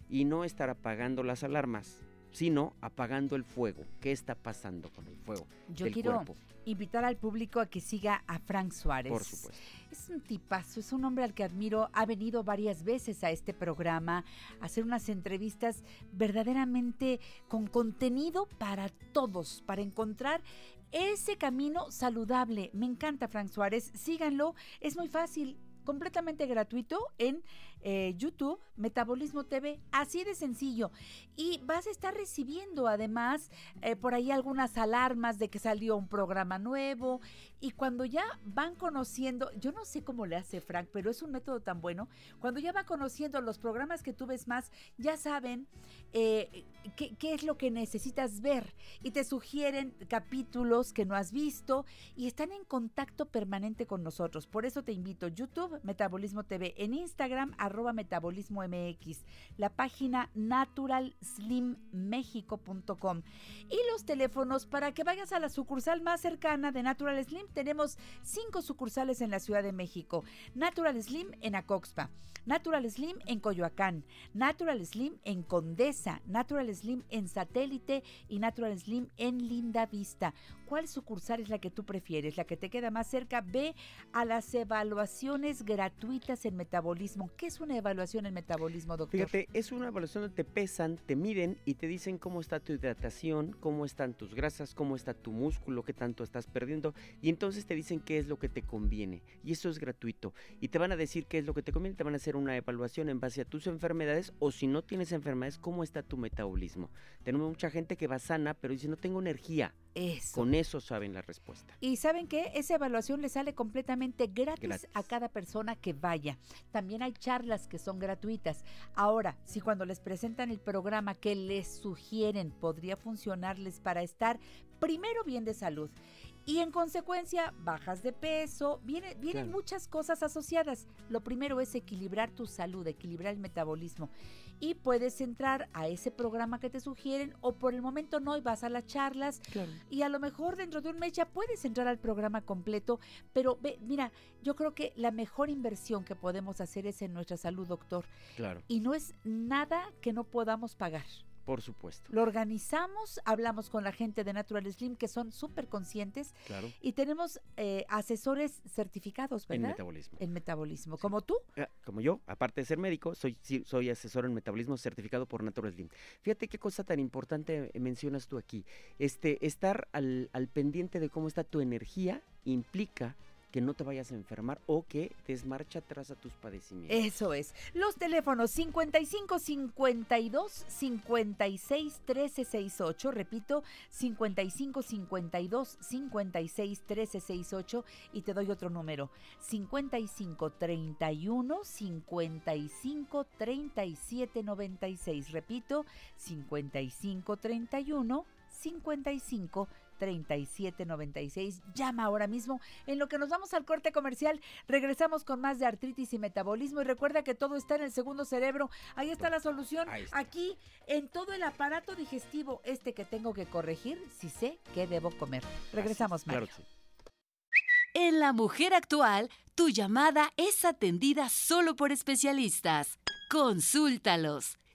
Y no estar apagando las alarmas sino apagando el fuego. ¿Qué está pasando con el fuego Yo del quiero cuerpo? invitar al público a que siga a Frank Suárez. Por supuesto. Es un tipazo, es un hombre al que admiro. Ha venido varias veces a este programa a hacer unas entrevistas verdaderamente con contenido para todos, para encontrar ese camino saludable. Me encanta Frank Suárez, síganlo, es muy fácil. Completamente gratuito en eh, YouTube, Metabolismo TV, así de sencillo. Y vas a estar recibiendo además eh, por ahí algunas alarmas de que salió un programa nuevo. Y cuando ya van conociendo, yo no sé cómo le hace Frank, pero es un método tan bueno. Cuando ya va conociendo los programas que tú ves más, ya saben eh, qué, qué es lo que necesitas ver. Y te sugieren capítulos que no has visto y están en contacto permanente con nosotros. Por eso te invito, YouTube, Metabolismo TV, en Instagram, arroba Metabolismo MX, la página naturalslimmexico.com y los teléfonos para que vayas a la sucursal más cercana de Natural Slim. Tenemos cinco sucursales en la Ciudad de México. Natural Slim en Acoxpa, Natural Slim en Coyoacán, Natural Slim en Condesa, Natural Slim en Satélite y Natural Slim en Linda Vista. ¿Cuál sucursal es la que tú prefieres? La que te queda más cerca. Ve a las evaluaciones gratuitas en metabolismo. ¿Qué una evaluación en metabolismo, doctor? Fíjate, es una evaluación donde te pesan, te miden y te dicen cómo está tu hidratación, cómo están tus grasas, cómo está tu músculo, qué tanto estás perdiendo. Y entonces te dicen qué es lo que te conviene. Y eso es gratuito. Y te van a decir qué es lo que te conviene. Te van a hacer una evaluación en base a tus enfermedades o si no tienes enfermedades, cómo está tu metabolismo. Tenemos mucha gente que va sana, pero dice no tengo energía. Eso. Con eso saben la respuesta. Y saben que esa evaluación le sale completamente gratis, Gratis. a cada persona que vaya. También hay charlas que son gratuitas. Ahora, si cuando les presentan el programa que les sugieren podría funcionarles para estar primero bien de salud y en consecuencia bajas de peso, viene- vienen Claro. muchas cosas asociadas. Lo primero es equilibrar tu salud, equilibrar el metabolismo. Y puedes entrar a ese programa que te sugieren o por el momento no y vas a las charlas y a lo mejor dentro de un mes ya puedes entrar al programa completo, pero ve, mira, yo creo que la mejor inversión que podemos hacer es en nuestra salud, doctor. Claro, Y no es nada que no podamos pagar. Por supuesto. Lo organizamos, hablamos con la gente de Natural Slim que son súper conscientes Claro. y tenemos eh, asesores certificados, En ¿verdad? metabolismo. En metabolismo, como tú. Ah, Como yo, aparte de ser médico, soy, sí, soy asesor en metabolismo certificado por Natural Slim. Fíjate qué cosa tan importante eh, mencionas tú aquí. Este, estar al, al pendiente de cómo está tu energía implica que no te vayas a enfermar o que des marcha atrás a tus padecimientos. Eso es. Los teléfonos 55 52 56 13 68. Repito, 55 52 56 13 68. Y te doy otro número: 55 31 55 37 96. Repito, 55 31 55 3796. Llama ahora mismo. En lo que nos vamos al corte comercial, regresamos con más de artritis y metabolismo. Y recuerda que todo está en el segundo cerebro. Ahí está la solución. Está. Aquí, en todo el aparato digestivo, este que tengo que corregir, si sé qué debo comer. Regresamos, Mario. sí. En La Mujer Actual, tu llamada es atendida solo por especialistas. Consúltalos.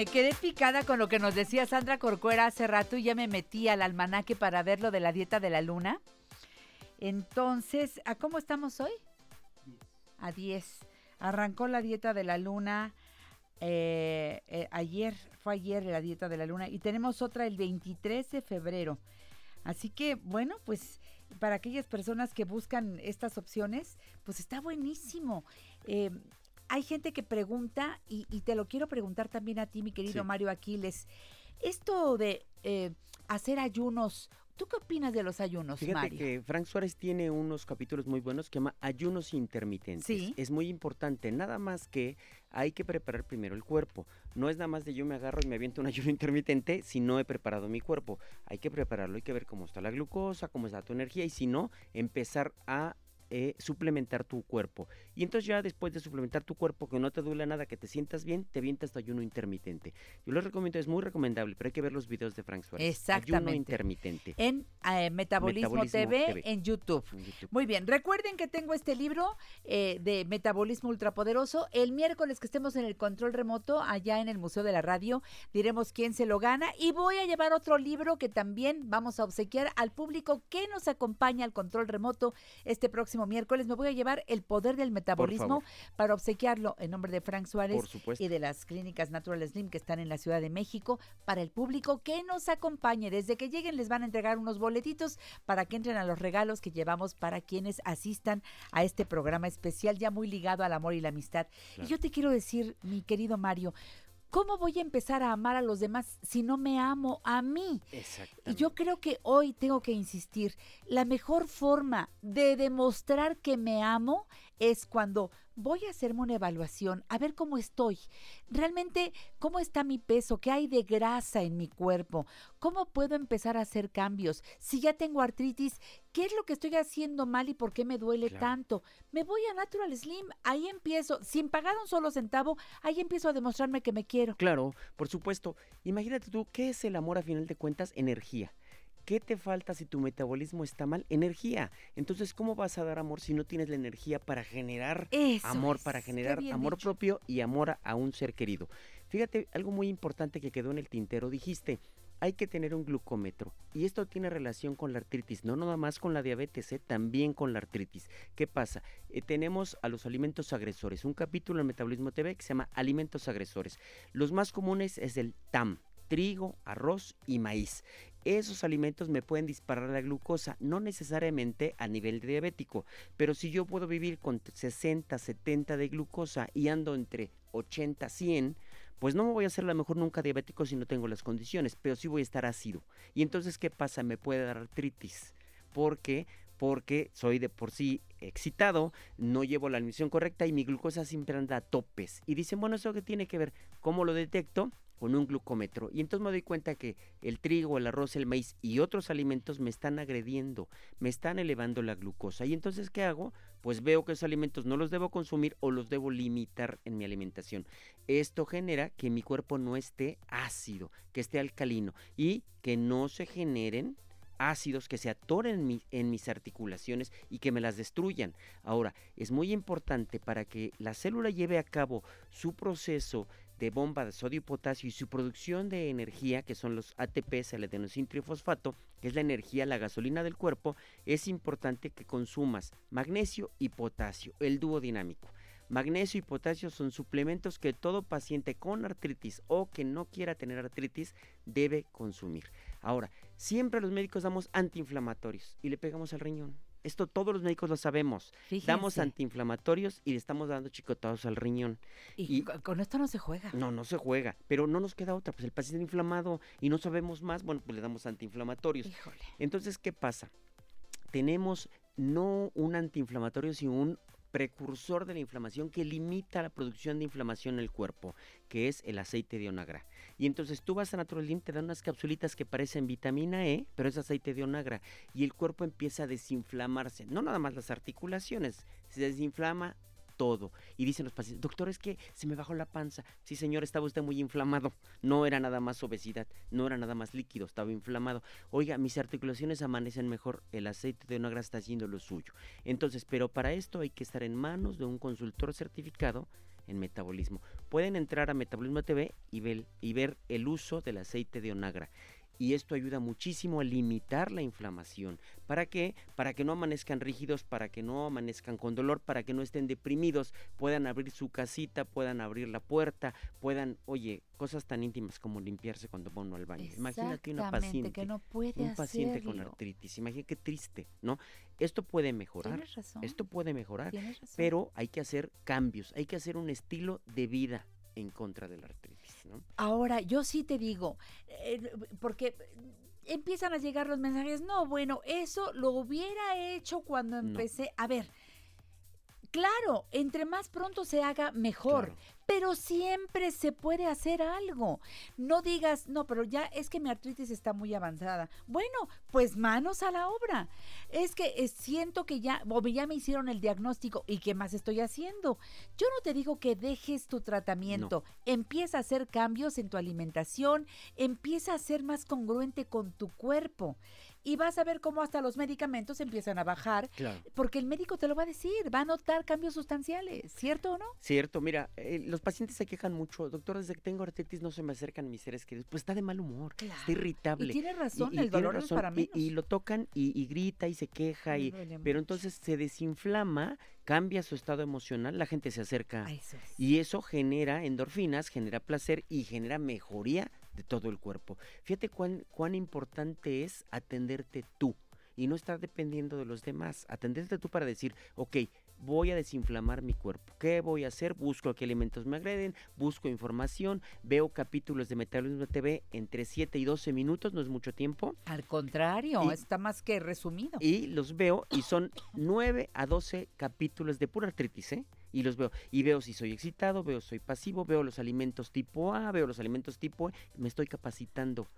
Me quedé picada con lo que nos decía Sandra Corcuera hace rato y ya me metí al almanaque para ver lo de la dieta de la luna. Entonces, ¿a cómo estamos hoy? A 10. Arrancó la dieta de la luna eh, eh, ayer, fue ayer la dieta de la luna y tenemos otra el 23 de febrero. Así que, bueno, pues para aquellas personas que buscan estas opciones, pues está buenísimo. Eh, hay gente que pregunta, y, y te lo quiero preguntar también a ti, mi querido Sí. Mario Aquiles, esto de eh, hacer ayunos, ¿tú qué opinas de los ayunos, Fíjate Mario? que Frank Suárez tiene unos capítulos muy buenos que llama Ayunos intermitentes. Sí. Es muy importante, nada más que Hay que preparar primero el cuerpo. No es nada más de yo me agarro y me aviento un ayuno intermitente si no he preparado mi cuerpo. Hay que prepararlo, hay que ver cómo está la glucosa, cómo está tu energía y si no, empezar a eh, suplementar tu cuerpo. Y entonces ya después de suplementar tu cuerpo, que no te duele nada, que te sientas bien, te vientas tu ayuno intermitente. Yo les recomiendo, es muy recomendable, pero hay que ver los videos de Frank Suárez. Exactamente. Ayuno intermitente. En eh, Metabolismo, Metabolismo TV, TV. en YouTube. En YouTube. Muy bien, recuerden que tengo este libro eh, de Metabolismo Ultrapoderoso. El miércoles que estemos en el control remoto, allá en el Museo de la Radio, diremos quién se lo gana. Y voy a llevar otro libro que también vamos a obsequiar al público que nos acompaña al control remoto este próximo miércoles. Me voy a llevar El Poder del Metabolismo para obsequiarlo en nombre de Frank Suárez y de las clínicas Natural Slim que están en la Ciudad de México para el público que nos acompañe. Desde que lleguen les van a entregar unos boletitos para que entren a los regalos que llevamos para quienes asistan a este programa especial ya muy ligado al amor y la amistad. Y yo te quiero decir, mi querido Mario, ¿cómo voy a empezar a amar a los demás si no me amo a mí? Y yo creo que hoy tengo que insistir, la mejor forma de demostrar que me amo es cuando voy a hacerme una evaluación, a ver cómo estoy, realmente cómo está mi peso, qué hay de grasa en mi cuerpo, cómo puedo empezar a hacer cambios, si ya tengo artritis, qué es lo que estoy haciendo mal y por qué me duele Claro. tanto. Me voy a Natural Slim, ahí empiezo, sin pagar un solo centavo, ahí empiezo a demostrarme que me quiero. Claro, por supuesto. Imagínate tú, ¿qué es el amor a final de cuentas? Energía. ¿Qué te falta si tu metabolismo está mal? Energía. Entonces, ¿cómo vas a dar amor si no tienes la energía para generar Eso amor, es, para generar amor dicho. propio y amor a, a un ser querido? Fíjate, algo muy importante que quedó en el tintero, dijiste, hay que tener un glucómetro. Y esto tiene relación con la artritis, no nada más con la diabetes, ¿eh? también con la artritis. ¿Qué pasa? Eh, tenemos a los alimentos agresores, un capítulo en Metabolismo TV que se llama Alimentos agresores. Los más comunes es el TAM, trigo, arroz y maíz. Esos alimentos me pueden disparar la glucosa, no necesariamente a nivel diabético, pero si yo puedo vivir con 60, 70 de glucosa y ando entre 80, 100, pues no me voy a hacer a lo mejor nunca diabético si no tengo las condiciones, pero sí voy a estar ácido. Y entonces, ¿qué pasa? Me puede dar artritis. ¿Por qué? Porque soy de por sí excitado, no llevo la alimentación correcta y mi glucosa siempre anda a topes. Y dicen, bueno, ¿eso qué tiene que ver? ¿Cómo lo detecto? Con un glucómetro. Y entonces me doy cuenta que el trigo, el arroz, el maíz y otros alimentos me están agrediendo, me están elevando la glucosa. Y entonces, ¿qué hago? Pues veo que esos alimentos no los debo consumir o los debo limitar en mi alimentación. Esto genera que mi cuerpo no esté ácido, que esté alcalino y que no se generen ácidos que se atoren en, en mis articulaciones y que me las destruyan. Ahora, es muy importante para que la célula lleve a cabo su proceso de bomba de sodio y potasio y su producción de energía, que son los ATPs, el adenosín trifosfato, que es la energía, la gasolina del cuerpo, es importante que consumas magnesio y potasio, el dúo dinámico. Magnesio y potasio son suplementos que todo paciente con artritis o que no quiera tener artritis debe consumir. Ahora, siempre los médicos damos antiinflamatorios y le pegamos al riñón. Esto todos los médicos lo sabemos. Damos antiinflamatorios y le estamos dando chicotazos al riñón. Y, co- con esto no se juega. No, no se juega, pero no nos queda otra, pues el paciente inflamado y no sabemos más, bueno, pues le damos antiinflamatorios. Híjole. Entonces, ¿qué pasa? Tenemos no un antiinflamatorio, sino un precursor de la inflamación que limita la producción de inflamación en el cuerpo, que es el aceite de onagra. Y entonces tú vas a Naturalin, te dan unas capsulitas que parecen vitamina E, pero es aceite de onagra, y el cuerpo empieza a desinflamarse, no nada más las articulaciones, se desinflama todo. Y dicen los pacientes, doctor, es que se me bajó la panza. Sí, señor, estaba usted muy inflamado. No era nada más obesidad, no era nada más líquido, estaba inflamado. Oiga, mis articulaciones amanecen mejor, el aceite de onagra está haciendo lo suyo. Entonces, pero para esto hay que estar en manos de un consultor certificado en metabolismo. Pueden entrar a Metabolismo TV y ver, y ver el uso del aceite de onagra. Y esto ayuda muchísimo a limitar la inflamación. ¿Para qué? Para que no amanezcan rígidos, para que no amanezcan con dolor, para que no estén deprimidos, puedan abrir su casita, puedan abrir la puerta, puedan, oye, cosas tan íntimas como limpiarse cuando va uno al baño. Imagínate una paciente, que no puede un paciente con artritis, imagínate qué triste, ¿no? Esto puede mejorar, Tienes razón. esto puede mejorar, Tienes razón. pero hay que hacer cambios, hay que hacer un estilo de vida en contra de la artritis, ¿no? Ahora, yo sí te digo, eh, porque empiezan a llegar los mensajes, no, bueno, eso lo hubiera hecho cuando empecé. A ver, claro, entre más pronto se haga, mejor. Claro. pero siempre se puede hacer algo. No digas, no, pero ya es que mi artritis está muy avanzada. Bueno, pues manos a la obra. Es que eh, siento que ya, o ya me hicieron el diagnóstico y qué más estoy haciendo. Yo no te digo que dejes tu tratamiento. Empieza a hacer cambios en tu alimentación, empieza a ser más congruente con tu cuerpo y vas a ver cómo hasta los medicamentos empiezan a bajar, Claro. porque el médico te lo va a decir, va a notar cambios sustanciales, ¿cierto o no? Cierto, mira, eh, los pacientes se quejan mucho. Doctor, desde que tengo artritis no se me acercan mis seres queridos. Pues está de mal humor, está irritable. Y tiene razón, el dolor es para y- Y, lo tocan y, y grita y se queja. Y, pero entonces se desinflama, cambia su estado emocional, la gente se acerca. A eso es. Y eso genera endorfinas, genera placer y genera mejoría de todo el cuerpo. Fíjate cuán, cuán importante es atenderte tú y no estar dependiendo de los demás. Atenderte tú para decir, ok, voy a desinflamar mi cuerpo. ¿Qué voy a hacer? Busco qué alimentos me agreden, busco información, veo capítulos de Metabolismo TV entre 7 y 12 minutos, no es mucho tiempo. Al contrario, Y- está más que resumido. Y los veo y son 9 a 12 capítulos de pura artritis, ¿eh? Y los veo. Y veo si soy excitado, veo si soy pasivo, veo los alimentos tipo A, veo los alimentos tipo E. Me estoy capacitando.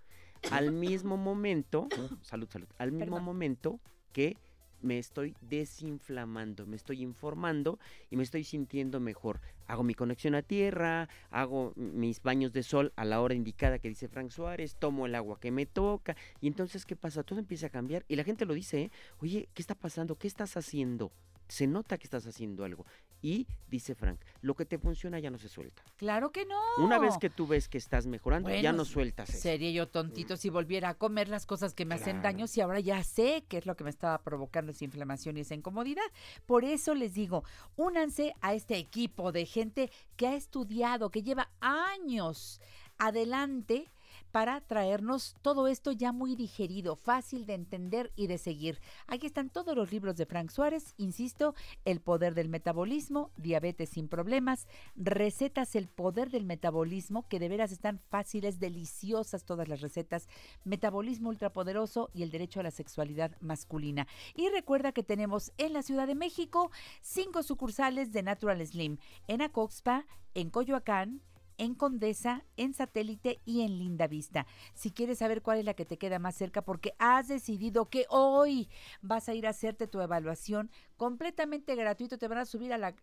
Al mismo momento, salud, salud, al mismo Perdón. momento que me estoy desinflamando, me estoy informando y me estoy sintiendo mejor. Hago mi conexión a tierra, hago mis baños de sol a la hora indicada que dice Frank Suárez, tomo el agua que me toca y entonces ¿qué pasa? Todo empieza a cambiar y la gente lo dice, ¿eh? oye, ¿qué está pasando? ¿Qué estás haciendo? Se nota que estás haciendo algo. Y dice Frank, lo que te funciona ya no se suelta. Claro que no. Una vez que tú ves que estás mejorando, ya no sueltas eso. Sería yo tontito si volviera a comer las cosas que me hacen daño si ahora ya sé qué es lo que me estaba provocando esa inflamación y esa incomodidad. Por eso les digo, únanse a este equipo de gente que ha estudiado, que lleva años adelante para traernos todo esto ya muy digerido, fácil de entender y de seguir. Aquí están todos los libros de Frank Suárez, insisto, El poder del metabolismo, Diabetes sin problemas, Recetas El poder del metabolismo, que de veras están fáciles, deliciosas todas las recetas, Metabolismo ultrapoderoso y el derecho a la sexualidad masculina. Y recuerda que tenemos en la Ciudad de México cinco sucursales de Natural Slim, en Acoxpa, en Coyoacán, en Condesa, en Satélite y en Linda Vista. Si quieres saber cuál es la que te queda más cerca porque has decidido que hoy vas a ir a hacerte tu evaluación completamente gratuito, te van a subir a la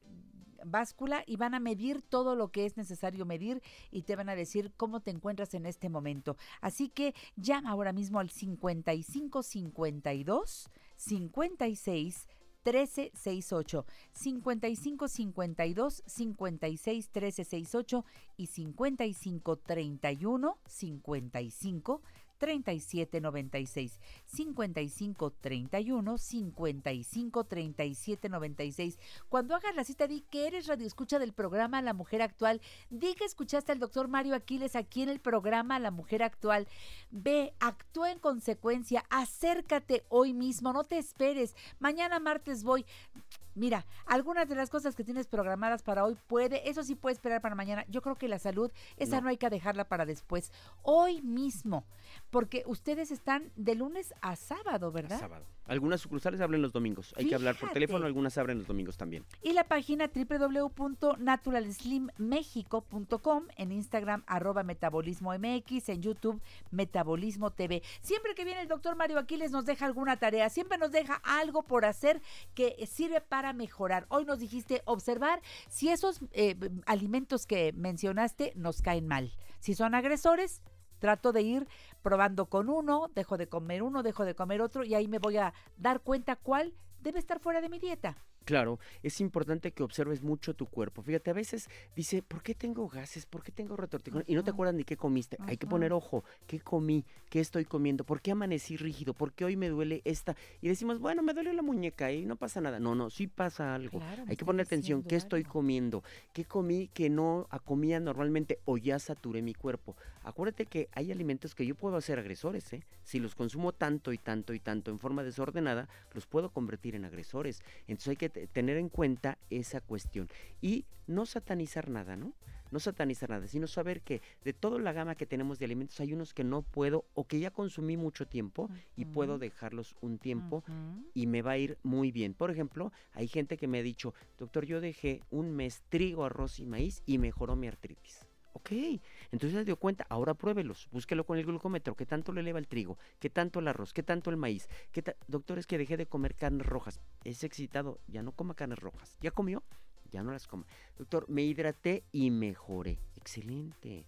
báscula y van a medir todo lo que es necesario medir y te van a decir cómo te encuentras en este momento. Así que llama ahora mismo al 55 52 56 1368 55 52 56 1368 y 55 31 55 37 96 55 31 55 37 96 cuando hagas la cita di que eres radioescucha del programa La Mujer Actual. Di que escuchaste al doctor Mario Aquiles aquí en el programa La Mujer Actual. Ve actúa en consecuencia acércate hoy mismo no te esperes. Mañana martes voy Mira, algunas de las cosas que tienes programadas para hoy puede, eso sí puede esperar para mañana. Yo creo que la salud, esa no, No. hay que dejarla para después. Hoy mismo, porque ustedes están de lunes a sábado, ¿verdad? Sábado. Algunas sucursales abren los domingos. Hay que hablar por teléfono, algunas abren los domingos también. Y la página www.naturalslimmexico.com, en Instagram arroba metabolismo MX, en YouTube Metabolismo TV. Siempre que viene el doctor Mario Aquiles nos deja alguna tarea, siempre nos deja algo por hacer que sirve para mejorar. Hoy nos dijiste observar si esos eh, alimentos que mencionaste nos caen mal. Si son agresores, trato de ir probando con uno, dejo de comer uno, dejo de comer otro y ahí me voy a dar cuenta cuál debe estar fuera de mi dieta. Claro, es importante que observes mucho tu cuerpo. Fíjate, a veces dice, ¿por qué tengo gases? ¿Por qué tengo retortijón? Y no te acuerdas ni qué comiste. Hay que poner ojo, ¿qué comí? ¿Qué estoy comiendo? ¿Por qué amanecí rígido? ¿Por qué hoy me duele esta? Y decimos, bueno, me duele la muñeca y no pasa nada. No, no, sí pasa algo. Claro, Hay que poner atención, ¿qué estoy comiendo? ¿Qué comí que no comía normalmente o ya saturé mi cuerpo? Acuérdate que hay alimentos que yo puedo hacer agresores, ¿eh? Si los consumo tanto y tanto y tanto en forma desordenada, los puedo convertir en agresores. Entonces hay que te- tener en cuenta esa cuestión y no satanizar nada, ¿no? No satanizar nada, sino saber que de toda la gama que tenemos de alimentos hay unos que no puedo o que ya consumí mucho tiempo y puedo dejarlos un tiempo y me va a ir muy bien. Por ejemplo, hay gente que me ha dicho, doctor, yo dejé un mes trigo, arroz y maíz y mejoró mi artritis. Ok, entonces se dio cuenta, ahora pruébelos, búsquelo con el glucómetro, qué tanto le eleva el trigo, qué tanto el arroz, qué tanto el maíz, qué doctor es que dejé de comer carnes rojas, es excitado, ya no coma carnes rojas, ¿ya comió? Ya no las coma. Doctor, me hidraté y mejoré, excelente,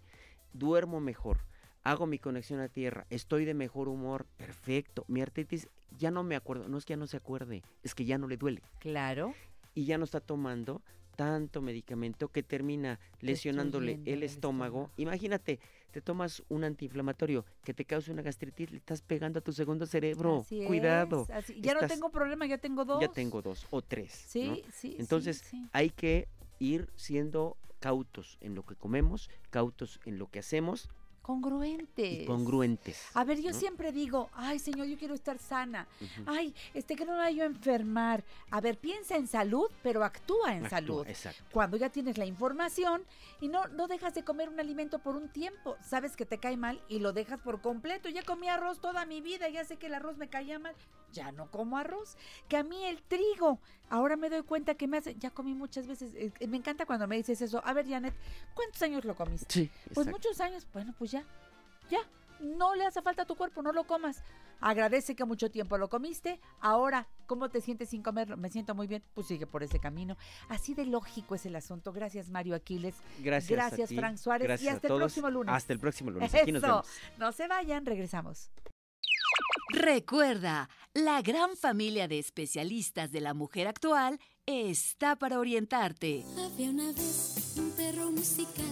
duermo mejor, hago mi conexión a tierra, estoy de mejor humor, perfecto, mi artritis ya no me acuerdo, no es que ya no se acuerde, es que ya no le duele Claro. y ya no está tomando tanto medicamento que termina lesionándole el el estómago. Imagínate, te tomas un antiinflamatorio que te causa una gastritis, le estás pegando a tu segundo cerebro. Así Cuidado. es, así- Ya no tengo problema, ya tengo dos. Ya tengo dos o tres. Sí, ¿no? sí, sí, Entonces sí. hay que ir siendo cautos en lo que comemos, cautos en lo que hacemos Congruentes. congruentes. A ver, yo ¿no? siempre digo, ay, señor, yo quiero estar sana. Ay, este, que no me vaya a enfermar. A ver, piensa en salud, pero actúa en Actúa, salud. exacto. Cuando ya tienes la información y no, no dejas de comer un alimento por un tiempo. Sabes que te cae mal y lo dejas por completo. Ya comí arroz toda mi vida, ya sé que el arroz me caía mal. Ya no como arroz. Que a mí el trigo, ahora me doy cuenta que me hace, ya comí muchas veces. eh, eh, me encanta cuando me dices eso. A ver, Janet, ¿cuántos años lo comiste? Sí, Pues muchos años. Bueno, pues ya, ya. No le hace falta a tu cuerpo, no lo comas. Agradece que mucho tiempo lo comiste. Ahora, ¿cómo te sientes sin comerlo? Me siento muy bien. Pues sigue por ese camino. Así de lógico es el asunto. Gracias, Mario Aquiles. Gracias, a Gracias, ti, Frank Suárez. gracias y a hasta el próximo lunes. Hasta el próximo lunes. Aquí nos vemos. No se vayan, regresamos. Recuerda, la gran familia de especialistas de la mujer actual está para orientarte. Había una vez un perro musical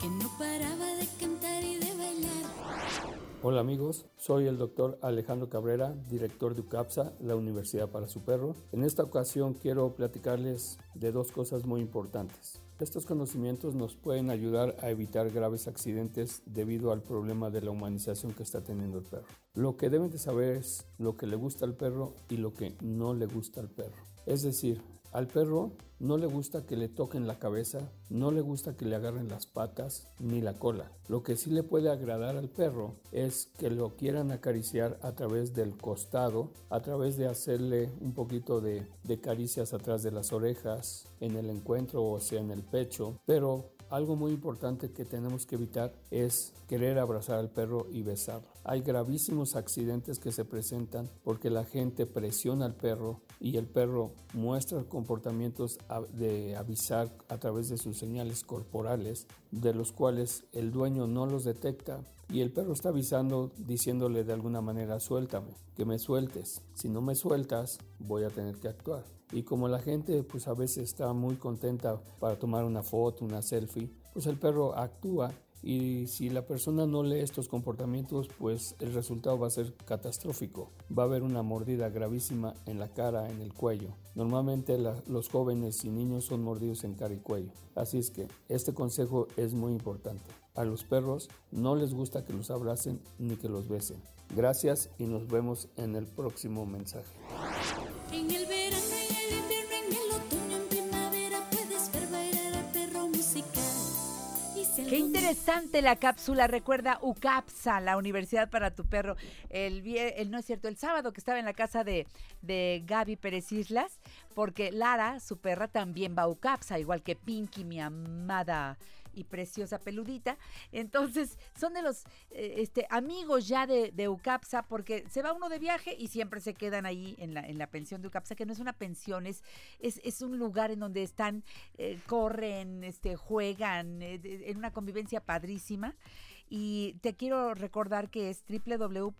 que no paraba de cantar y de bailar. Hola amigos, soy el doctor Alejandro Cabrera, director de UCAPSA, la Universidad para su Perro. En esta ocasión quiero platicarles de dos cosas muy importantes. Estos conocimientos nos pueden ayudar a evitar graves accidentes debido al problema de la humanización que está teniendo el perro. Lo que deben de saber es lo que le gusta al perro y lo que no le gusta al perro. Es decir, al perro no le gusta que le toquen la cabeza, no le gusta que le agarren las patas ni la cola. Lo que sí le puede agradar al perro es que lo quieran acariciar a través del costado, a través de hacerle un poquito de, de caricias atrás de las orejas, en el encuentro o sea en el pecho, pero algo muy importante que tenemos que evitar es querer abrazar al perro y besarlo. Hay gravísimos accidentes que se presentan porque la gente presiona al perro y el perro muestra comportamientos de avisar a través de sus señales corporales, de los cuales el dueño no los detecta y el perro está avisando diciéndole de alguna manera suéltame, que me sueltes. Si no me sueltas, voy a tener que actuar. Y como la gente pues a veces está muy contenta para tomar una foto, una selfie, pues el perro actúa y si la persona no lee estos comportamientos, pues el resultado va a ser catastrófico. Va a haber una mordida gravísima en la cara, en el cuello. Normalmente la- los jóvenes y niños son mordidos en cara y cuello. Así es que este consejo es muy importante. A los perros no les gusta que los abracen ni que los besen. Gracias y nos vemos en el próximo mensaje. En el verano, Qué interesante la cápsula. Recuerda UCAPSA, la Universidad para tu Perro. El no es cierto, el sábado que estaba en la casa de, de Gaby Pérez Islas, porque Lara, su perra, también va a UCAPSA, igual que Pinky, mi amada y preciosa peludita. Entonces, son de los eh, este, amigos ya de, de UCAPSA, porque se va uno de viaje y siempre se quedan ahí en la, en la pensión de UCAPSA, que no es una pensión, es, es, es un lugar en donde están, eh, corren, este, juegan, eh, en una convivencia padrísima. Y te quiero recordar que es www.ucapsa.mx.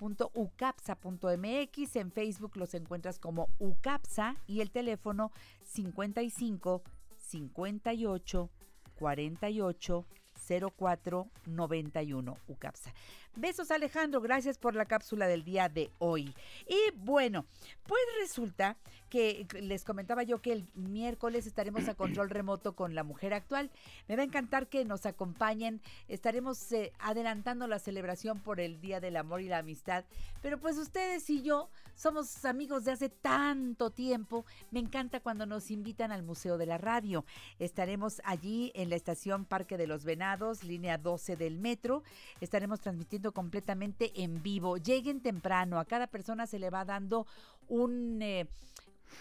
En Facebook los encuentras como UCAPSA y el teléfono 55 58 48 04 91 UCAPSA. Besos Alejandro, gracias por la cápsula del día de hoy. Y bueno, pues resulta que les comentaba yo que el miércoles estaremos a control remoto con la mujer actual. Me va a encantar que nos acompañen. Estaremos eh, adelantando la celebración por el Día del Amor y la Amistad. Pero pues ustedes y yo somos amigos de hace tanto tiempo. Me encanta cuando nos invitan al Museo de la Radio. Estaremos allí en la estación Parque de los Venados, línea 12 del metro. Estaremos transmitiendo completamente en vivo. Lleguen temprano. A cada persona se le va dando un... eh,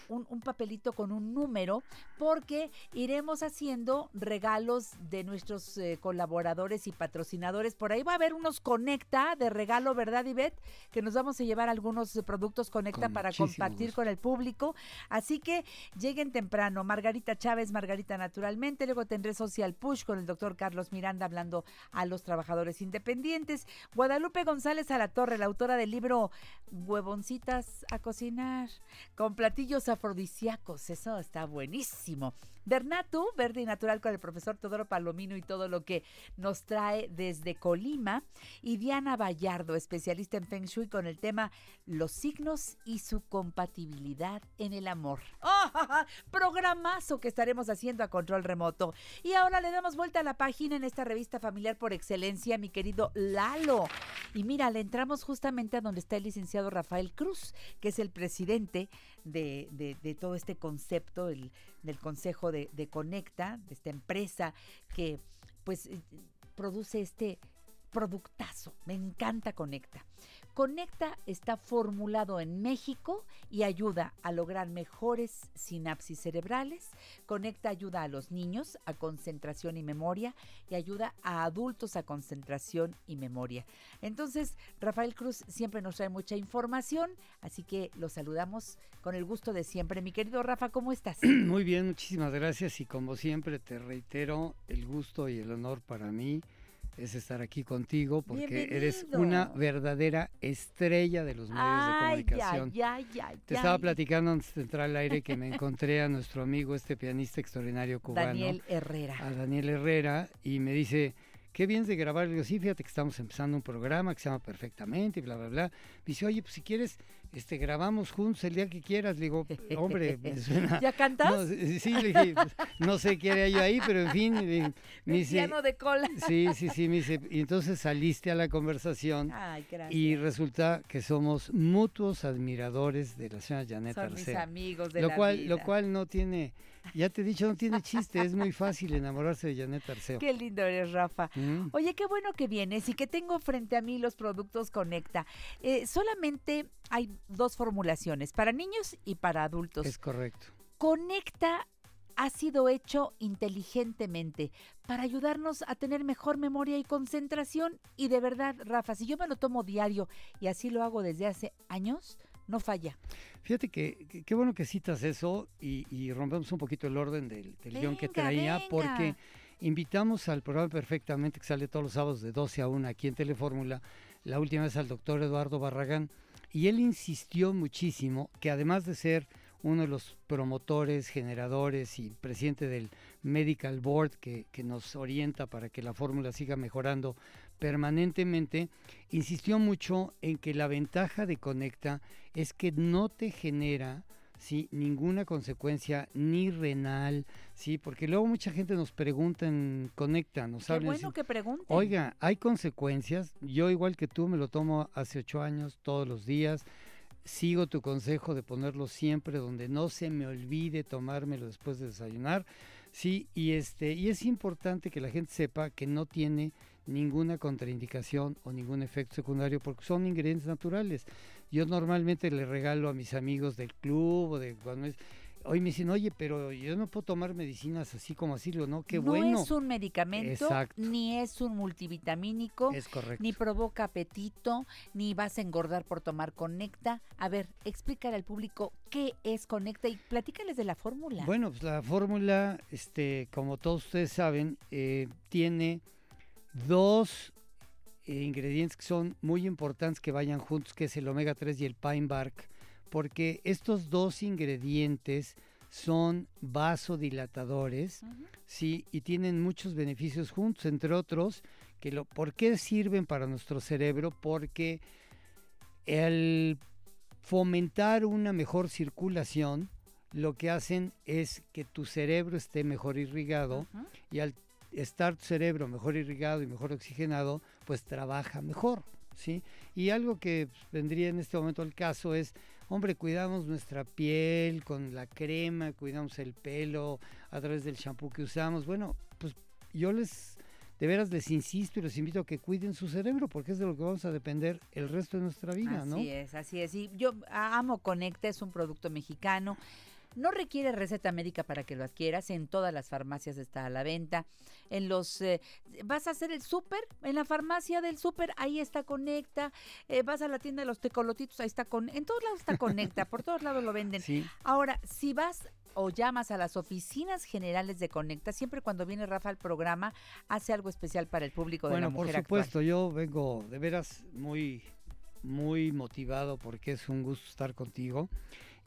un, un papelito con un número porque iremos haciendo regalos de nuestros eh, colaboradores y patrocinadores. Por ahí va a haber unos Conecta de regalo, ¿verdad, Ivette? Que nos vamos a llevar algunos productos Conecta Con para compartir gusto. con el público. Así que lleguen temprano. Margarita Chávez, Margarita Naturalmente. Luego tendré Social Push con el doctor Carlos Miranda hablando a los trabajadores independientes. Guadalupe González a la Torre, la autora del libro Huevoncitas a cocinar con platillos afrodisíacos. Eso está buenísimo. Bernatu, verde y natural con el profesor Teodoro Palomino y todo lo que nos trae desde Colima. Y Diana Vallardo, especialista en Feng Shui con el tema Los signos y su compatibilidad en el amor. ¡Ah! Programazo que estaremos haciendo a control remoto. Y ahora le damos vuelta a la página en esta revista familiar por excelencia, mi querido Lalo. Y mira, le entramos justamente a donde está el licenciado Rafael Cruz, que es el presidente de, de- todo este concepto, el, del Consejo de, de Conecta, de esta empresa que pues eh, produce este productazo. Me encanta Conecta. Conecta está formulado en México y ayuda a lograr mejores sinapsis cerebrales. Conecta ayuda a los niños a concentración y memoria y ayuda a adultos a concentración y memoria. Entonces, Rafael Cruz siempre nos trae mucha información, así que lo saludamos con el gusto de siempre. Mi querido Rafa, ¿cómo estás? Muy bien, muchísimas gracias y como siempre te reitero, el gusto y el honor para mí es estar aquí contigo porque eres una verdadera estrella de los medios de comunicación. Ay, ay, ay, Te estaba platicando antes de entrar al aire que me encontré a nuestro amigo, este pianista extraordinario cubano. Daniel Herrera. A Daniel Herrera y me dice, qué bien de grabar. Le digo, sí, fíjate que estamos empezando un programa que se llama Perfectamente y bla, bla, bla. Me dice, oye, pues si quieres, este, grabamos juntos el día que quieras. Le digo, hombre, me suena... ¿Ya cantas? No, sí, le dije, pues, no sé qué haría yo ahí, pero en fin, le- me El dice... piano de cola. Sí, sí, sí, me dice, y entonces saliste a la conversación Ay, gracias. y resulta que somos mutuos admiradores de la señora Janet Son mis amigos de lo la cual, Lo cual no tiene, ya te he dicho, no tiene chiste, es muy fácil enamorarse de Janet Arceo. Qué lindo eres, Rafa. Mm. Oye, qué bueno que vienes y que tengo frente a mí los productos Conecta. Eh, solamente hay dos formulaciones, para niños y para adultos. Es correcto. Conecta ha sido hecho inteligentemente para ayudarnos a tener mejor memoria y concentración. Y de verdad, Rafa, si yo me lo tomo diario y así lo hago desde hace años, no falla. Fíjate que qué bueno que citas eso y, y rompemos un poquito el orden del, del guion que traía, venga. porque invitamos al programa perfectamente que sale todos los sábados de 12 a 1 aquí en Telefórmula, la última vez al doctor Eduardo Barragán, y él insistió muchísimo que además de ser uno de los promotores, generadores y presidente del Medical Board que, que nos orienta para que la fórmula siga mejorando permanentemente, insistió mucho en que la ventaja de Conecta es que no te genera ¿sí? ninguna consecuencia ni renal, ¿sí? porque luego mucha gente nos pregunta en Conecta, nos y bueno que pregunten. Oiga, hay consecuencias. Yo igual que tú me lo tomo hace ocho años todos los días. Sigo tu consejo de ponerlo siempre donde no se me olvide tomármelo después de desayunar. Sí, y este y es importante que la gente sepa que no tiene ninguna contraindicación o ningún efecto secundario porque son ingredientes naturales. Yo normalmente le regalo a mis amigos del club o de cuando es Hoy me dicen, oye, pero yo no puedo tomar medicinas así como así, no, qué no bueno. es un medicamento, Exacto. ni es un multivitamínico, Es correcto. ni provoca apetito, ni vas a engordar por tomar Conecta. A ver, explícale al público qué es Conecta y platícales de la fórmula. Bueno, pues la fórmula, este, como todos ustedes saben, eh, tiene dos eh, ingredientes que son muy importantes que vayan juntos, que es el omega 3 y el pine bark, porque estos dos ingredientes son vasodilatadores, sí, y tienen muchos beneficios juntos, entre otros Que lo, ¿Por qué sirven para nuestro cerebro? Porque el fomentar una mejor circulación, lo que hacen es que tu cerebro esté mejor irrigado y al estar tu cerebro mejor irrigado y mejor oxigenado, pues trabaja mejor, ¿sí? Y algo que pues, vendría en este momento al caso es, hombre, cuidamos nuestra piel con la crema, cuidamos el pelo a través del shampoo que usamos. Bueno, pues yo les, de veras les insisto y les invito a que cuiden su cerebro, porque es de lo que vamos a depender el resto de nuestra vida, así ¿no? es, así es. Y yo amo Conecta, es un producto mexicano. No requiere receta médica para que lo adquieras. En todas las farmacias está a la venta. En los eh, vas a hacer el súper, en la farmacia del súper, ahí está Conecta. Eh, vas a la tienda de los tecolotitos, ahí está con. En todos lados está Conecta, por todos lados lo venden. Sí. Ahora, si vas o llamas a las oficinas generales de Conecta, siempre cuando viene Rafa al programa, hace algo especial para el público de la por mujer supuesto, yo vengo de veras muy, muy motivado porque es un gusto estar contigo.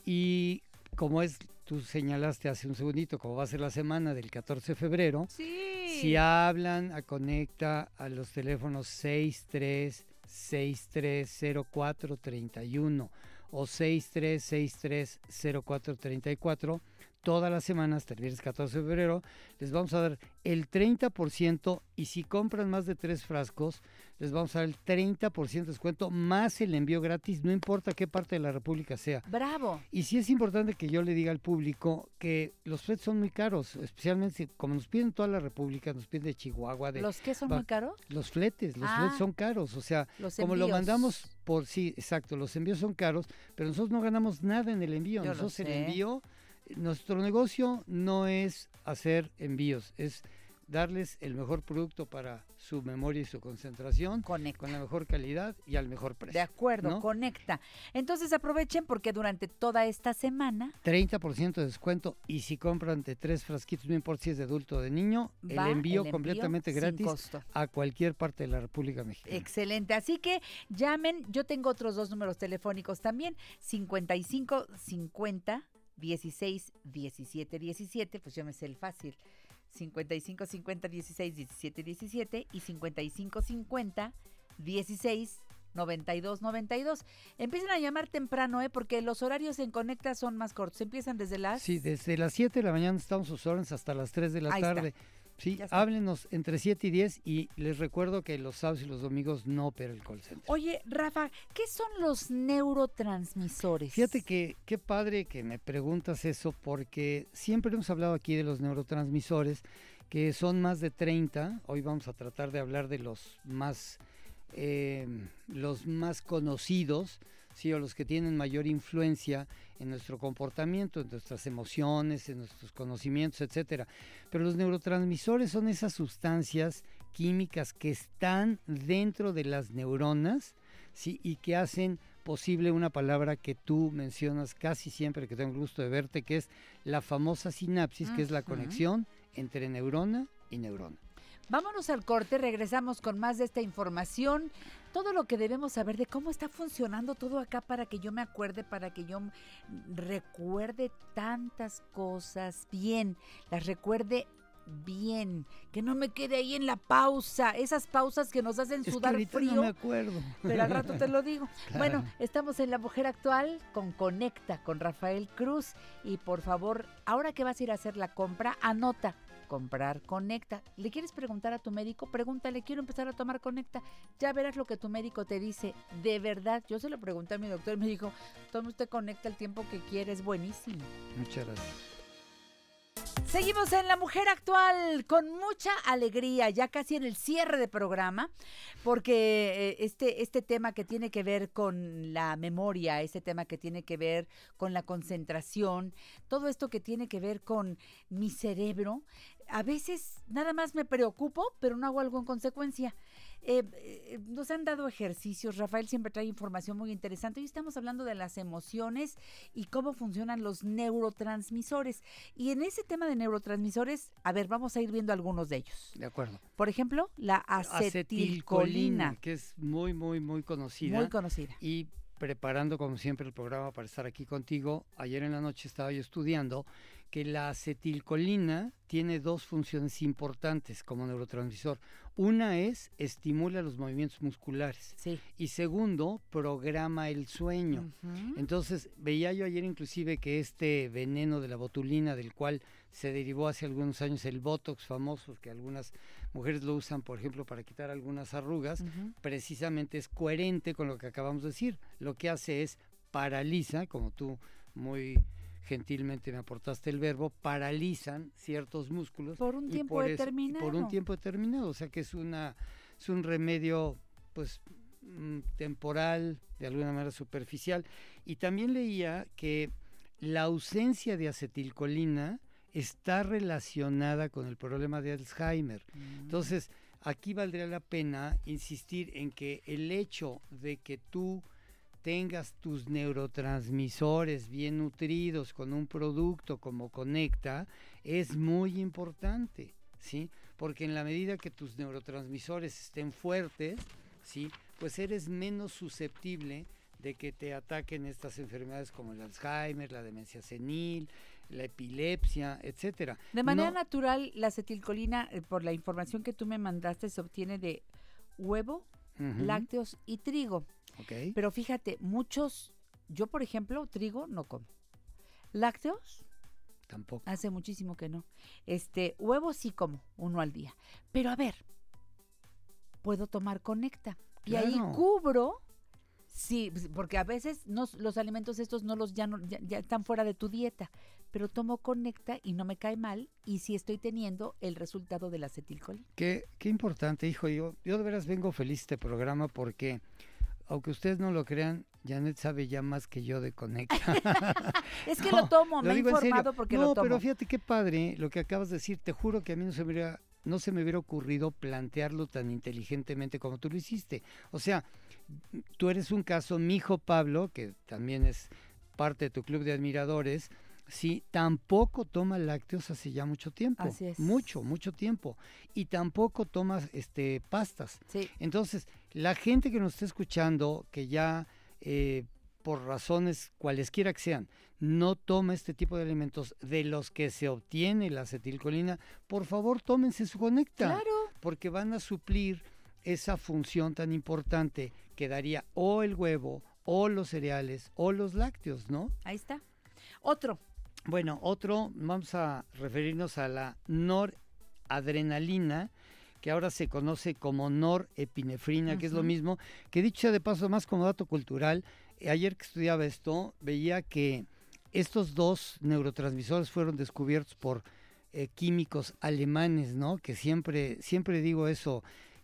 Y como es, tú señalaste hace un segundito, como va a ser la semana del 14 de febrero, Sí. si hablan a Conecta a los teléfonos 63630431 o 63630434, todas las semanas, hasta el viernes 14 de febrero, les vamos a dar el 30% y si compran más de tres frascos, les vamos a dar el 30% de descuento más el envío gratis, no importa qué parte de la República sea. Bravo. Y sí es importante que yo le diga al público que los fletes son muy caros, especialmente como nos piden toda la República, nos piden de Chihuahua, de ¿Los que son muy caros? Los fletes, los Ah. fletes son caros, o sea, Los como lo mandamos por sí, exacto, los envíos son caros, pero nosotros no ganamos nada en el envío, Yo nosotros el envío, nuestro negocio no es hacer envíos, es darles el mejor producto para su memoria y su concentración, con la mejor calidad y al mejor precio. De acuerdo, ¿no? conecta. Entonces aprovechen porque durante toda esta semana 30% de descuento y si compran de tres frasquitos, no importa si es de adulto o de niño, el el envío completamente gratis costo. a cualquier parte de la República Mexicana. Excelente. Así que llamen. Yo tengo otros dos números telefónicos también. 55 50 16 17 17. Pues yo me sé el fácil. 55 50 16 17 17 y 55 50 16 92 92. Empiecen a llamar temprano, ¿eh? Porque los horarios en Conecta son más cortos. Empiezan desde las... Sí, desde las 7 de la mañana estamos sus órdenes hasta las 3 de la Ahí está. Sí, háblenos entre 7 y 10 y les recuerdo que los sábados y los domingos no opera el call center. Oye, Rafa, ¿qué son los neurotransmisores? Fíjate que qué padre que me preguntas eso porque siempre hemos hablado aquí de los neurotransmisores que son más de 30. Hoy vamos a tratar de hablar de los más eh, los más conocidos, sí, o los que tienen mayor influencia en nuestro comportamiento, en nuestras emociones, en nuestros conocimientos, etcétera. Pero los neurotransmisores son esas sustancias químicas que están dentro de las neuronas, sí, y que hacen posible una palabra que tú mencionas casi siempre que tengo el gusto de verte, que es la famosa sinapsis, que es la conexión entre neurona y neurona. Vámonos al corte, regresamos con más de esta información, todo lo que debemos saber de cómo está funcionando todo acá para que yo me acuerde, para que yo recuerde tantas cosas bien, las recuerde bien, que no me quede ahí en la pausa, esas pausas que nos hacen Es sudar frío. no me acuerdo. Pero al rato te lo digo. Claro. Bueno, estamos en La Mujer Actual con Conecta, con Rafael Cruz. Y por favor, ahora que vas a ir a hacer la compra, anota. Comprar Conecta. ¿Le quieres preguntar a tu médico? Pregúntale, quiero empezar a tomar Conecta. Ya verás lo que tu médico te dice. De verdad, yo se lo pregunté a mi doctor y me dijo, tome usted Conecta el tiempo que quiere, es buenísimo. Muchas gracias. Seguimos en La Mujer Actual con mucha alegría, ya casi en el cierre de programa, porque eh, este, este tema que tiene que ver con la memoria, ese tema que tiene que ver con la concentración, todo esto que tiene que ver con mi cerebro, a veces nada más me preocupo, pero no hago algo en consecuencia. Eh, eh, nos han dado ejercicios, Rafael siempre trae información muy interesante. Hoy estamos hablando de las emociones y cómo funcionan los neurotransmisores. Y en ese tema de neurotransmisores, a ver, vamos a ir viendo algunos de ellos. De acuerdo. Por ejemplo, la acetilcolina. que es muy, muy, muy conocida. Muy conocida. Y preparando, como siempre, el programa para estar aquí contigo, ayer en la noche estaba yo estudiando que la acetilcolina tiene dos funciones importantes como neurotransmisor. Una es estimula los movimientos musculares y segundo, programa el sueño. Entonces, veía yo ayer inclusive que este veneno de la botulina, del cual se derivó hace algunos años el Botox famoso, que algunas mujeres lo usan, por ejemplo, para quitar algunas arrugas, precisamente es coherente con lo que acabamos de decir. Lo que hace es paraliza, como tú muy gentilmente me aportaste el verbo, paralizan ciertos músculos. Por un tiempo por eso- determinado. por un tiempo determinado, o sea que es una es un remedio pues mm, temporal, de alguna manera superficial. Y también leía que la ausencia de acetilcolina está relacionada con el problema de Alzheimer. Entonces, aquí valdría la pena insistir en que el hecho de que tú tengas tus neurotransmisores bien nutridos con un producto como Conecta es muy importante, ¿sí? Porque en la medida que tus neurotransmisores estén fuertes, ¿sí? Pues eres menos susceptible de que te ataquen estas enfermedades como el Alzheimer, la demencia senil, la epilepsia, etcétera. De manera No- natural, la acetilcolina, eh, por la información que tú me mandaste, se obtiene de huevo, lácteos y trigo. Pero fíjate, muchos, yo por ejemplo, trigo no como. Lácteos, Tampoco. hace muchísimo que no. Este, huevo sí como, uno al día. Pero a ver, puedo tomar conecta. Y ahí cubro, sí, pues, porque a veces no- los alimentos estos no los ya, no- ya, ya están fuera de tu dieta. Pero tomo conecta y no me cae mal y sí estoy teniendo el resultado de la acetilcolina. Qué, qué importante, hijo. Yo, yo de veras vengo feliz de este programa porque, aunque ustedes no lo crean, Janet sabe ya más que yo de Conecta. Es que lo tomo, me he informado porque no, lo tomo. pero fíjate qué padre lo que acabas de decir. Te juro que a mí no se me hubiera, no se me hubiera ocurrido plantearlo tan inteligentemente como tú lo hiciste. O sea, tú eres un caso, mi hijo Pablo, que también es parte de tu club de admiradores, sí, tampoco toma lácteos hace ya mucho tiempo. Así es. Mucho, mucho tiempo. Y tampoco toma este, pastas. Sí. Entonces, la gente que nos está escuchando, que ya eh, por razones cualesquiera que sean, no toma este tipo de alimentos de los que se obtiene la acetilcolina, por favor tómense su conecta. Claro. Porque van a suplir esa función tan importante que daría o el huevo, o los cereales, o los lácteos, ¿no? Ahí está. Otro. Bueno, otro, vamos a referirnos a la noradrenalina, que ahora se conoce como norepinefrina, que es lo mismo, que dicho sea de paso, más como dato cultural, eh, ayer que estudiaba esto, veía que estos dos neurotransmisores fueron descubiertos por eh, químicos alemanes, ¿no? Que siempre, siempre digo eso,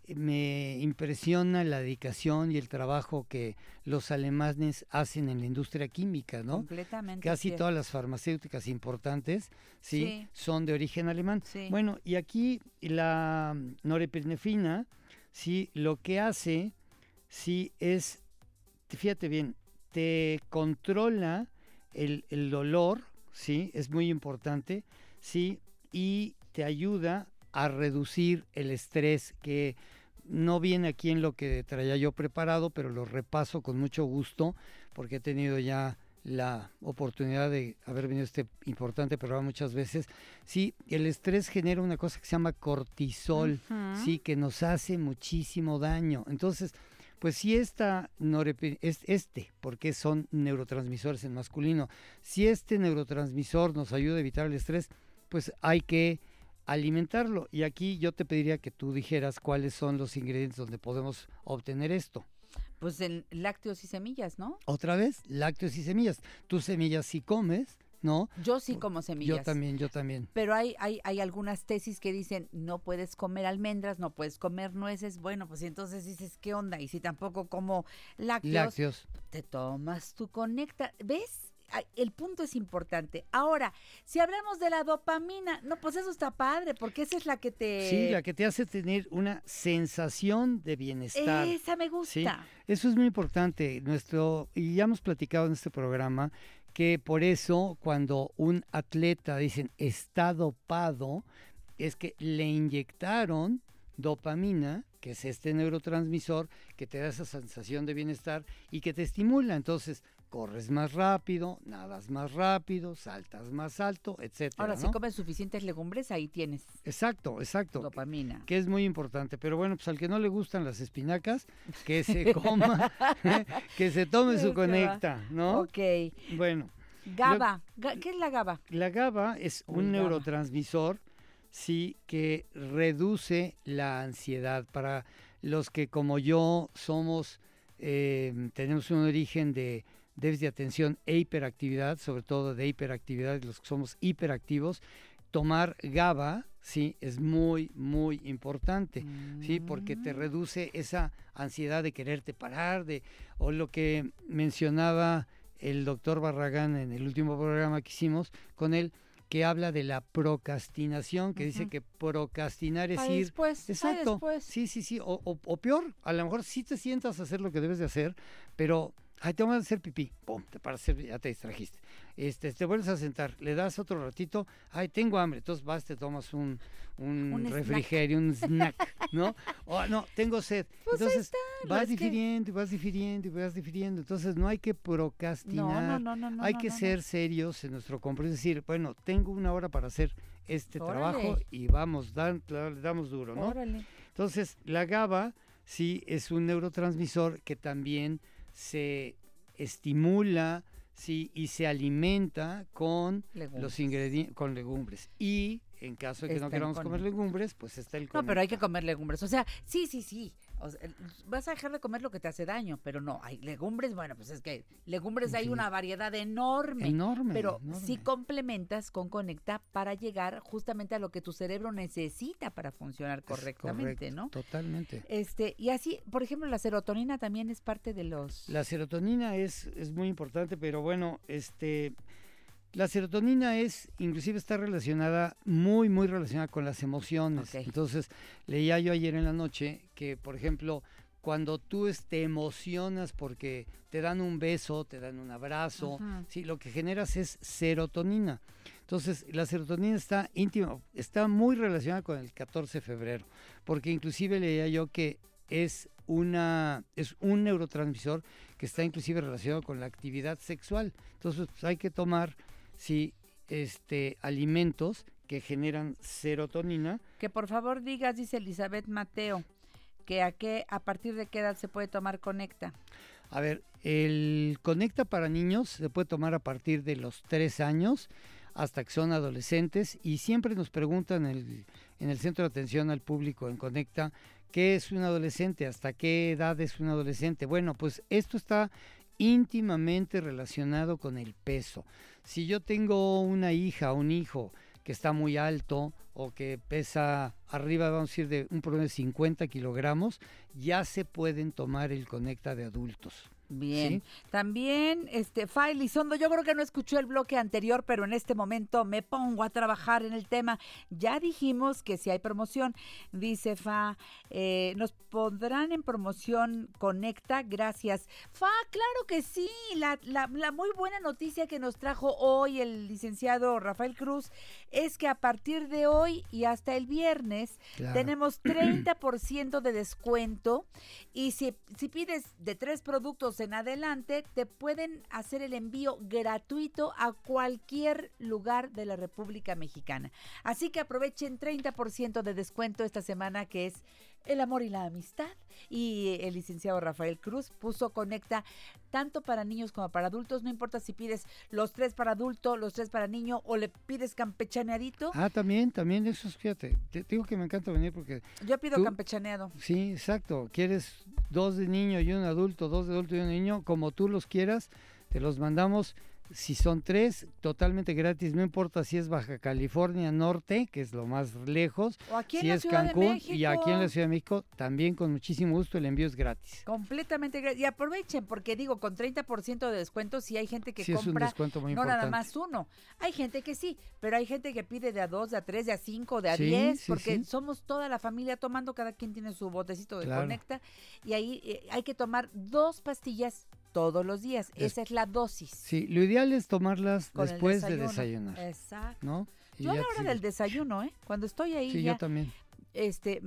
me impresiona la dedicación y el trabajo que los alemanes hacen en la industria química, ¿no? Completamente Casi cierto. todas las farmacéuticas importantes, ¿sí? Sí. Son de origen alemán. Sí. Bueno, y aquí la norepinefrina, sí, lo que hace, sí, es, fíjate bien, te controla el, el dolor, sí, es muy importante, sí, y te ayuda a reducir el estrés que no viene aquí en lo que traía yo preparado, pero lo repaso con mucho gusto porque he tenido ya la oportunidad de haber venido a este importante programa muchas veces. Sí, el estrés genera una cosa que se llama cortisol, sí, que nos hace muchísimo daño. Entonces, pues si esta es este, porque son neurotransmisores en masculino, si este neurotransmisor nos ayuda a evitar el estrés, pues hay que alimentarlo. Y aquí yo te pediría que tú dijeras cuáles son los ingredientes donde podemos obtener esto. Pues en lácteos y semillas, ¿no? Otra vez, lácteos y semillas. Tus semillas sí comes, ¿no? Yo sí como semillas. Yo también, yo también. Pero hay, hay, hay algunas tesis que dicen no puedes comer almendras, no puedes comer nueces. Bueno, pues entonces dices, ¿qué onda? Y si tampoco como lácteos, Lácteos. te tomas tu conecta. ¿Ves? El punto es importante. Ahora, si hablamos de la dopamina, no, pues eso está padre, porque esa es la que te... Sí, la que te hace tener una sensación de bienestar. Esa me Sí, gusta. eso es muy importante. Nuestro, y ya hemos platicado en este programa que por eso cuando un atleta dicen está dopado, es que le inyectaron dopamina, que es este neurotransmisor que te da esa sensación de bienestar y que te estimula. Entonces, corres más rápido, nadas más rápido, saltas más alto, etcétera. Ahora, si comes suficientes legumbres, ahí tienes Exacto, exacto. dopamina. Que es muy importante. Pero bueno, pues al que no le gustan las espinacas, que se coma, que se tome su conecta, ¿no? Ok. Bueno. GABA. Ga- ¿Qué es la GABA? La GABA es Uy, un GABA. neurotransmisor, sí, que reduce la ansiedad. Para los que como yo somos, eh, tenemos un origen de déficit de atención e hiperactividad, sobre todo de hiperactividad, los que somos hiperactivos, tomar GABA, sí, es muy, muy importante, sí, porque te reduce esa ansiedad de quererte parar, de, o lo que mencionaba el doctor Barragán en el último programa que hicimos con él, que habla de la procrastinación, que dice que procrastinar es ir... después, Exacto. después. Sí, sí, sí. O, o- o peor, a lo mejor sí te sientas a hacer lo que debes de hacer, pero... Ay, te vas a hacer pipí, pum, te paras, ya te distrajiste. Este, te vuelves a sentar, le das otro ratito, ay, tengo hambre, entonces vas, te tomas un, un, Un snack. refrigerio, un snack, ¿no? O no, tengo sed. Pues entonces vas que- difiriendo, y vas difiriendo, y vas difiriendo. Entonces no hay que procrastinar. no, no, no, hay no, que no, no. ser serios en nuestro compromiso. Es decir, bueno, tengo una hora para hacer este trabajo y vamos, dan- le damos duro, ¿no? Órale. Entonces, la GABA sí es un neurotransmisor que también se estimula sí, y se alimenta con Legumbres. los ingredientes, con legumbres. Y en caso de que Está no queramos comer conecta. legumbres, pues está el No, pero hay que conecta. comer legumbres. O sea, sí, sí, sí. O sea, el- vas a dejar de comer lo que te hace daño, pero no, hay legumbres, bueno, pues es que legumbres hay una variedad enorme. Enorme, Pero enorme. sí complementas con Conecta para llegar justamente a lo que tu cerebro necesita para funcionar correctamente, Correcto, ¿no? Totalmente. Este, y así, por ejemplo, la serotonina también es parte de los La serotonina es, es muy importante, pero bueno, este, la serotonina es, inclusive está relacionada, muy, muy relacionada con las emociones. Entonces, leía yo ayer en la noche que, por ejemplo, cuando tú te emocionas porque te dan un beso, te dan un abrazo, Ajá. sí, lo que generas es serotonina. Entonces, la serotonina está íntima, está muy relacionada con el 14 de febrero, porque inclusive leía yo que es una es un neurotransmisor que está inclusive relacionado con la actividad sexual. Entonces, pues, hay que tomar sí este alimentos que generan serotonina. que por favor digas, dice Elizabeth Mateo, que a qué a partir de qué edad se puede tomar Conecta. A ver, el Conecta para niños se puede tomar a partir de los tres años hasta que son adolescentes y siempre nos preguntan en el, en el centro de atención al público en Conecta qué es un adolescente, hasta qué edad es un adolescente. Bueno, pues esto está íntimamente relacionado con el peso. Si yo tengo una hija o un hijo que está muy alto o que pesa arriba, vamos a decir, de un promedio de 50 kilogramos, ya se pueden tomar el Conecta de adultos. Bien. ¿sí? También, este, Fa Elizondo, yo creo que no escuchó el bloque anterior, pero en este momento me pongo a trabajar en el tema. Ya dijimos que si hay promoción, dice Fa, eh, nos pondrán en promoción Conecta, gracias. Fa, claro que sí, la, la- la muy buena noticia que nos trajo hoy el licenciado Rafael Cruz es que a partir de hoy y hasta el viernes Claro. tenemos 30% de descuento y si, si pides de tres productos en adelante, te pueden hacer el envío gratuito a cualquier lugar de la República Mexicana. Así que aprovechen 30% de descuento esta semana que es el amor y la amistad. Y el licenciado Rafael Cruz puso Conecta tanto para niños como para adultos. No importa si pides los tres para adulto, los tres para niño o le pides campechaneadito. Ah, también, también eso, es, fíjate, te te digo que me encanta venir porque... Yo pido tú- campechaneado. Sí, exacto. Quieres dos de niño y un adulto, dos de adulto y un niño, como tú los quieras, te los mandamos. Si son tres, totalmente gratis, no importa si es Baja California Norte, que es lo más lejos, O aquí en si es Cancún y aquí en la. Ciudad de México, también con muchísimo gusto el envío es gratis. Completamente gratis. Y aprovechen, porque digo, con 30% de descuento, si hay gente que Sí, es un compra no nada más uno. Hay gente que sí, pero hay gente que pide de a dos, de a tres, de a cinco, de a Sí, diez, porque somos toda la familia tomando, cada quien tiene su botecito de Claro. Conecta, y ahí eh, hay que tomar dos pastillas todos los días. Es- Esa es la dosis. Sí, lo ideal es tomarlas con después de desayunar, Exacto. ¿no? Y Yo a la hora del desayuno, ¿eh? Cuando estoy ahí Sí, ya yo también. Este,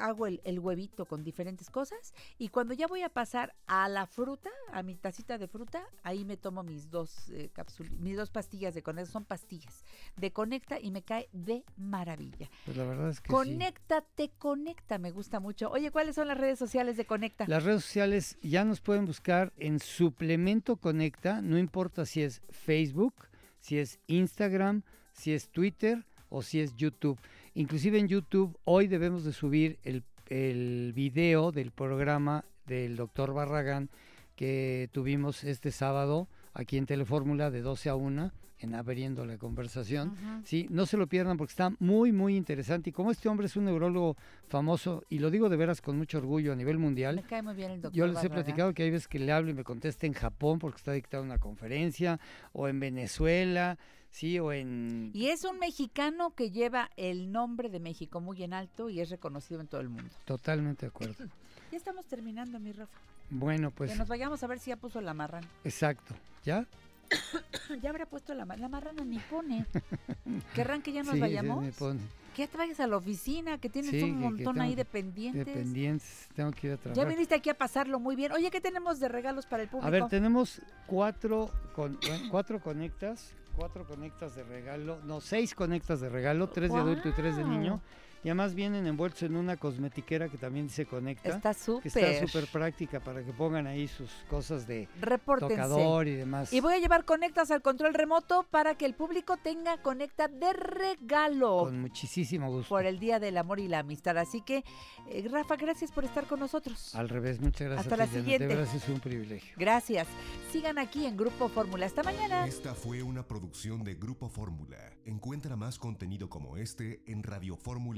hago el, el huevito con diferentes cosas y cuando ya voy a pasar a la fruta, a mi tacita de fruta, ahí me tomo mis dos eh, mis dos pastillas de conecta, son pastillas de conecta y me cae de maravilla. Pues la verdad es que sí. Conéctate, conecta, me gusta mucho. Oye, ¿cuáles son las redes sociales de Conecta? Las redes sociales ya nos pueden buscar en Suplemento Conecta, no importa si es Facebook, si es Instagram, si es Twitter o si es YouTube. Inclusive en YouTube hoy debemos de subir el, el video del programa del doctor Barragán que tuvimos este sábado aquí en Telefórmula de 12 a 1 en Abriendo la Conversación. Ujú. Sí, no se lo pierdan porque está muy, muy interesante. Y como este hombre es un neurólogo famoso, y lo digo de veras con mucho orgullo a nivel mundial, Me cae muy bien el doctor. yo les he platicado que hay veces que le hablo y me contesta en Japón porque está dictando una conferencia, o en Venezuela, sí, o en... Y es un mexicano que lleva el nombre de México muy en alto y es reconocido en todo el mundo. Totalmente de acuerdo. Ya estamos terminando, mi Rafa. Bueno, pues, que nos vayamos a ver si ya puso la marrana. exacto. ¿Ya? ya habrá puesto la marrana. La marrana ni pone. ¿Querrán que ya nos Sí, vayamos? me pone. Que ya te vayas a la oficina, que tienes Sí, un montón ahí de pendientes. De pendientes, tengo que ir a Ya trabajar. viniste aquí a pasarlo muy bien. Oye, ¿qué tenemos de regalos para el público? A ver, tenemos cuatro, con, cuatro conectas, cuatro conectas de regalo, no, seis conectas de regalo, tres de adulto y tres de niño. Y además vienen envueltos en una cosmetiquera que también se conecta. Está Que está súper. súper práctica para que pongan ahí sus cosas de Repórtense. tocador y demás. Y voy a llevar conectas al control remoto para que el público tenga conecta de regalo. Con muchísimo gusto. Por el Día del Amor y la Amistad. Así que, eh, Rafa, gracias por estar con nosotros. Al revés, muchas gracias. Hasta la siguiente. De es un privilegio. Gracias. Sigan aquí en Grupo Fórmula. Hasta mañana. Esta fue una producción de Grupo Fórmula. Encuentra más contenido como este en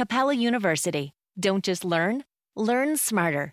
Capella University. Don't just learn, learn smarter.